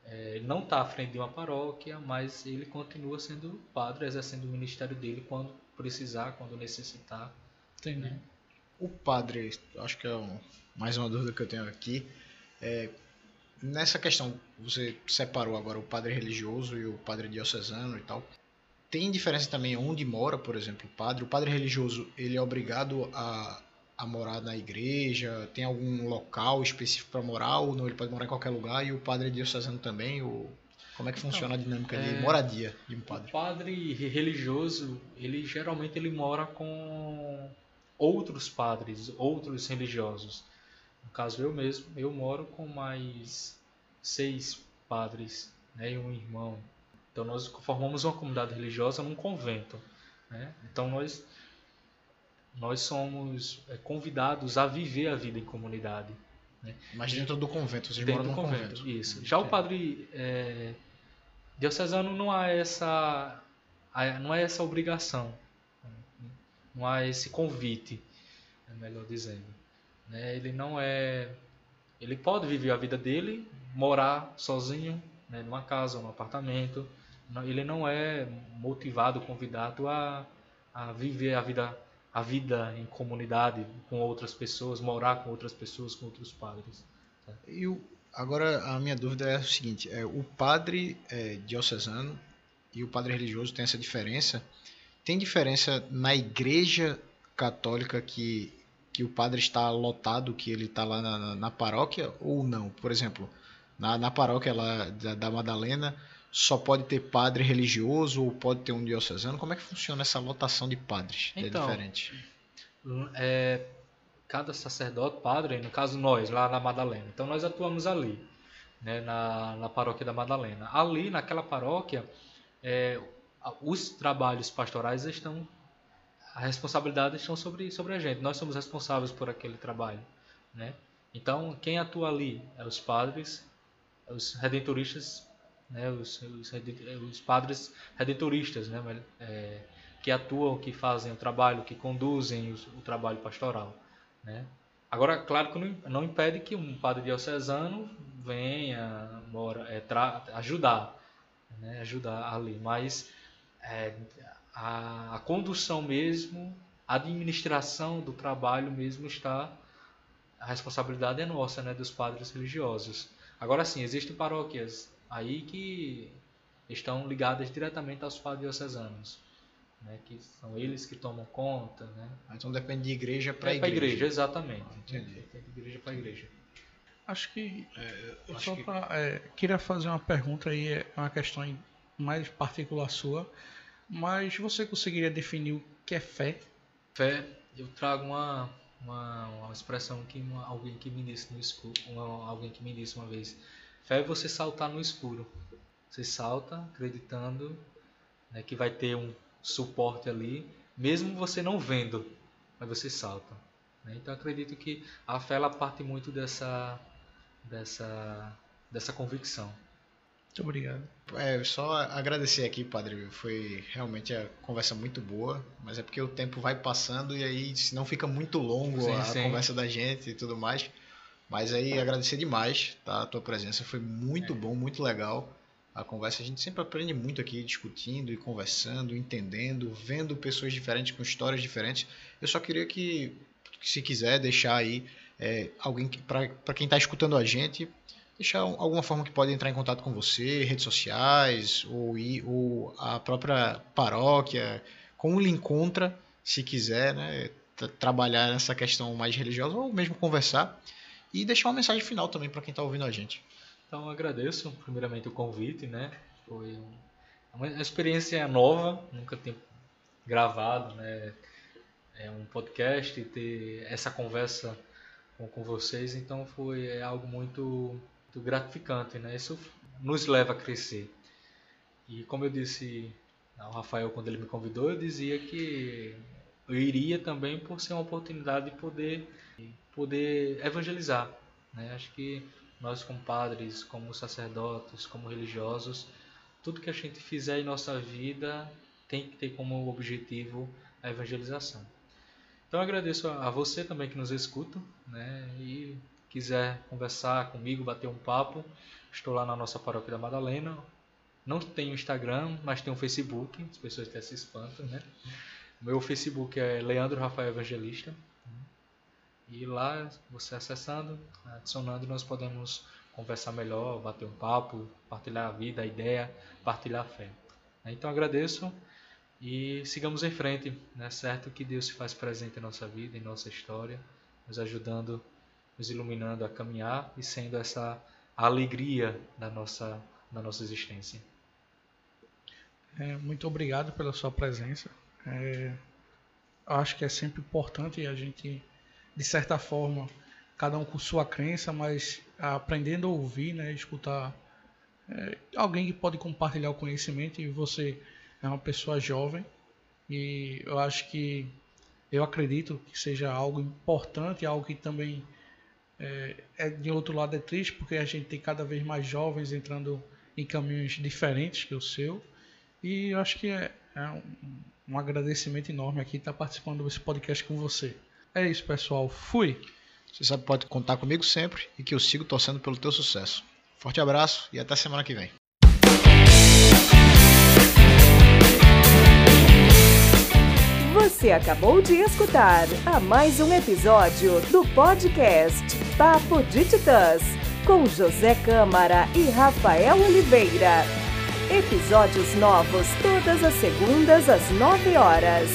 É, ele não está à frente de uma paróquia, mas ele continua sendo padre, exercendo o ministério dele quando precisar, quando necessitar. Entendi. Né? o padre, acho que é um, mais uma dúvida que eu tenho aqui, é, nessa questão, você separou agora o padre religioso e o padre diocesano e tal. Tem diferença também onde mora, por exemplo, o padre? O padre religioso, ele é obrigado a, a morar na igreja? Tem algum local específico para morar ou não? Ele pode morar em qualquer lugar? E o padre diocesano também? Ou como é que então, funciona a dinâmica de é, moradia de um padre? O padre religioso, ele geralmente ele mora com outros padres, outros religiosos. No caso eu mesmo, eu moro com mais seis padres né, e um irmão. Então nós formamos uma comunidade religiosa num convento. Né? Então nós nós somos é, convidados a viver a vida em comunidade. Né? Mas dentro do convento, vocês dentro moram do convento, convento. Isso. Já o padre é, diocesano não há essa não há essa obrigação não há esse convite, é melhor dizendo. Né? Ele não é. Ele pode viver a vida dele, morar sozinho, né, numa casa, num apartamento. Ele não é motivado, convidado a, a viver a vida, a vida em comunidade com outras pessoas, morar com outras pessoas, com outros padres. Tá? E o, agora a minha dúvida é o seguinte: é, o padre é, diocesano e o padre religioso tem essa diferença tem diferença na igreja católica que, que o padre está lotado, que ele está lá na, na, paróquia ou não? Por exemplo, na, na paróquia lá da, da Madalena só pode ter padre religioso ou pode ter um diocesano? Como é que funciona essa lotação de padres? É então, é diferente. É, cada sacerdote, padre, no caso nós, lá na Madalena. Então nós atuamos ali, né, na, na paróquia da Madalena. Ali, naquela paróquia, é, os trabalhos pastorais estão a responsabilidade estão sobre sobre a gente. Nós somos responsáveis por aquele trabalho, né? Então, quem atua ali é os padres, os redentoristas, né? Os, os, os padres redentoristas, né? É, que atuam, que fazem o trabalho, que conduzem o, o trabalho pastoral, né? Agora, claro que não, não, impede que um padre diocesano venha mora, é, ajudar, né? ajudar ali, mas é, a, a condução mesmo, a administração do trabalho mesmo está a responsabilidade é nossa, né, dos padres religiosos. Agora sim, existem paróquias aí que estão ligadas diretamente aos padres diocesanos, né, que são eles que tomam conta, né? Então depende de igreja para é igreja. igreja. exatamente. Entendi. Depende de igreja para igreja. Acho que é, eu acho só que... Pra, é, queria fazer uma pergunta aí, é uma questão mais particular sua. Mas você conseguiria definir o que é fé? Fé, eu trago uma, uma, uma expressão que uma, alguém que me disse no escuro, uma, alguém que me disse uma vez, fé é você saltar no escuro. Você salta acreditando né, que vai ter um suporte ali, mesmo você não vendo, mas você salta. Né? Então acredito que a fé ela parte muito dessa dessa dessa convicção. Muito obrigado. É, só agradecer aqui, padre. Foi realmente a conversa muito boa, mas é porque o tempo vai passando e aí senão fica muito longo sim, a sim. conversa da gente e tudo mais. Mas aí agradecer demais, tá? A tua presença foi muito é. bom, muito legal. A conversa a gente sempre aprende muito aqui discutindo e conversando, entendendo, vendo pessoas diferentes com histórias diferentes. Eu só queria que, se quiser deixar aí é, alguém para quem está escutando a gente deixar alguma forma que pode entrar em contato com você, redes sociais ou, ou a própria paróquia, como lhe encontra, se quiser, né, trabalhar nessa questão mais religiosa ou mesmo conversar e deixar uma mensagem final também para quem está ouvindo a gente. Então agradeço primeiramente o convite, né? Foi uma experiência nova, nunca tinha gravado, né? É um podcast e ter essa conversa com, com vocês, então foi é algo muito muito gratificante, né? Isso nos leva a crescer. E como eu disse ao Rafael quando ele me convidou, eu dizia que eu iria também por ser uma oportunidade de poder poder evangelizar, né? Acho que nós como padres, como sacerdotes, como religiosos, tudo que a gente fizer em nossa vida tem que ter como objetivo a evangelização. Então agradeço a você também que nos escuta, né? E quiser conversar comigo, bater um papo, estou lá na nossa paróquia da Madalena. Não tenho Instagram, mas tenho Facebook, as pessoas até se espantam, né? Meu Facebook é Leandro Rafael Evangelista. E lá, você acessando, adicionando, nós podemos conversar melhor, bater um papo, partilhar a vida, a ideia, partilhar a fé. Então agradeço e sigamos em frente, né? certo que Deus se faz presente em nossa vida, em nossa história, nos ajudando nos iluminando a caminhar e sendo essa alegria da nossa, da nossa existência. É, muito obrigado pela sua presença. É, acho que é sempre importante a gente, de certa forma, cada um com sua crença, mas aprendendo a ouvir, né, escutar é, alguém que pode compartilhar o conhecimento e você é uma pessoa jovem e eu acho que eu acredito que seja algo importante, algo que também é, é, de outro lado é triste porque a gente tem cada vez mais jovens entrando em caminhos diferentes que o seu. E eu acho que é, é um, um, agradecimento enorme aqui estar participando desse podcast com você. É isso, pessoal. Fui! Você sabe, pode contar comigo sempre e que eu sigo torcendo pelo teu sucesso. Forte abraço e até semana que vem. Você acabou de escutar a mais um episódio do podcast Papo de Titãs, com José Câmara e Rafael Oliveira. Episódios novos todas as segundas às nove horas.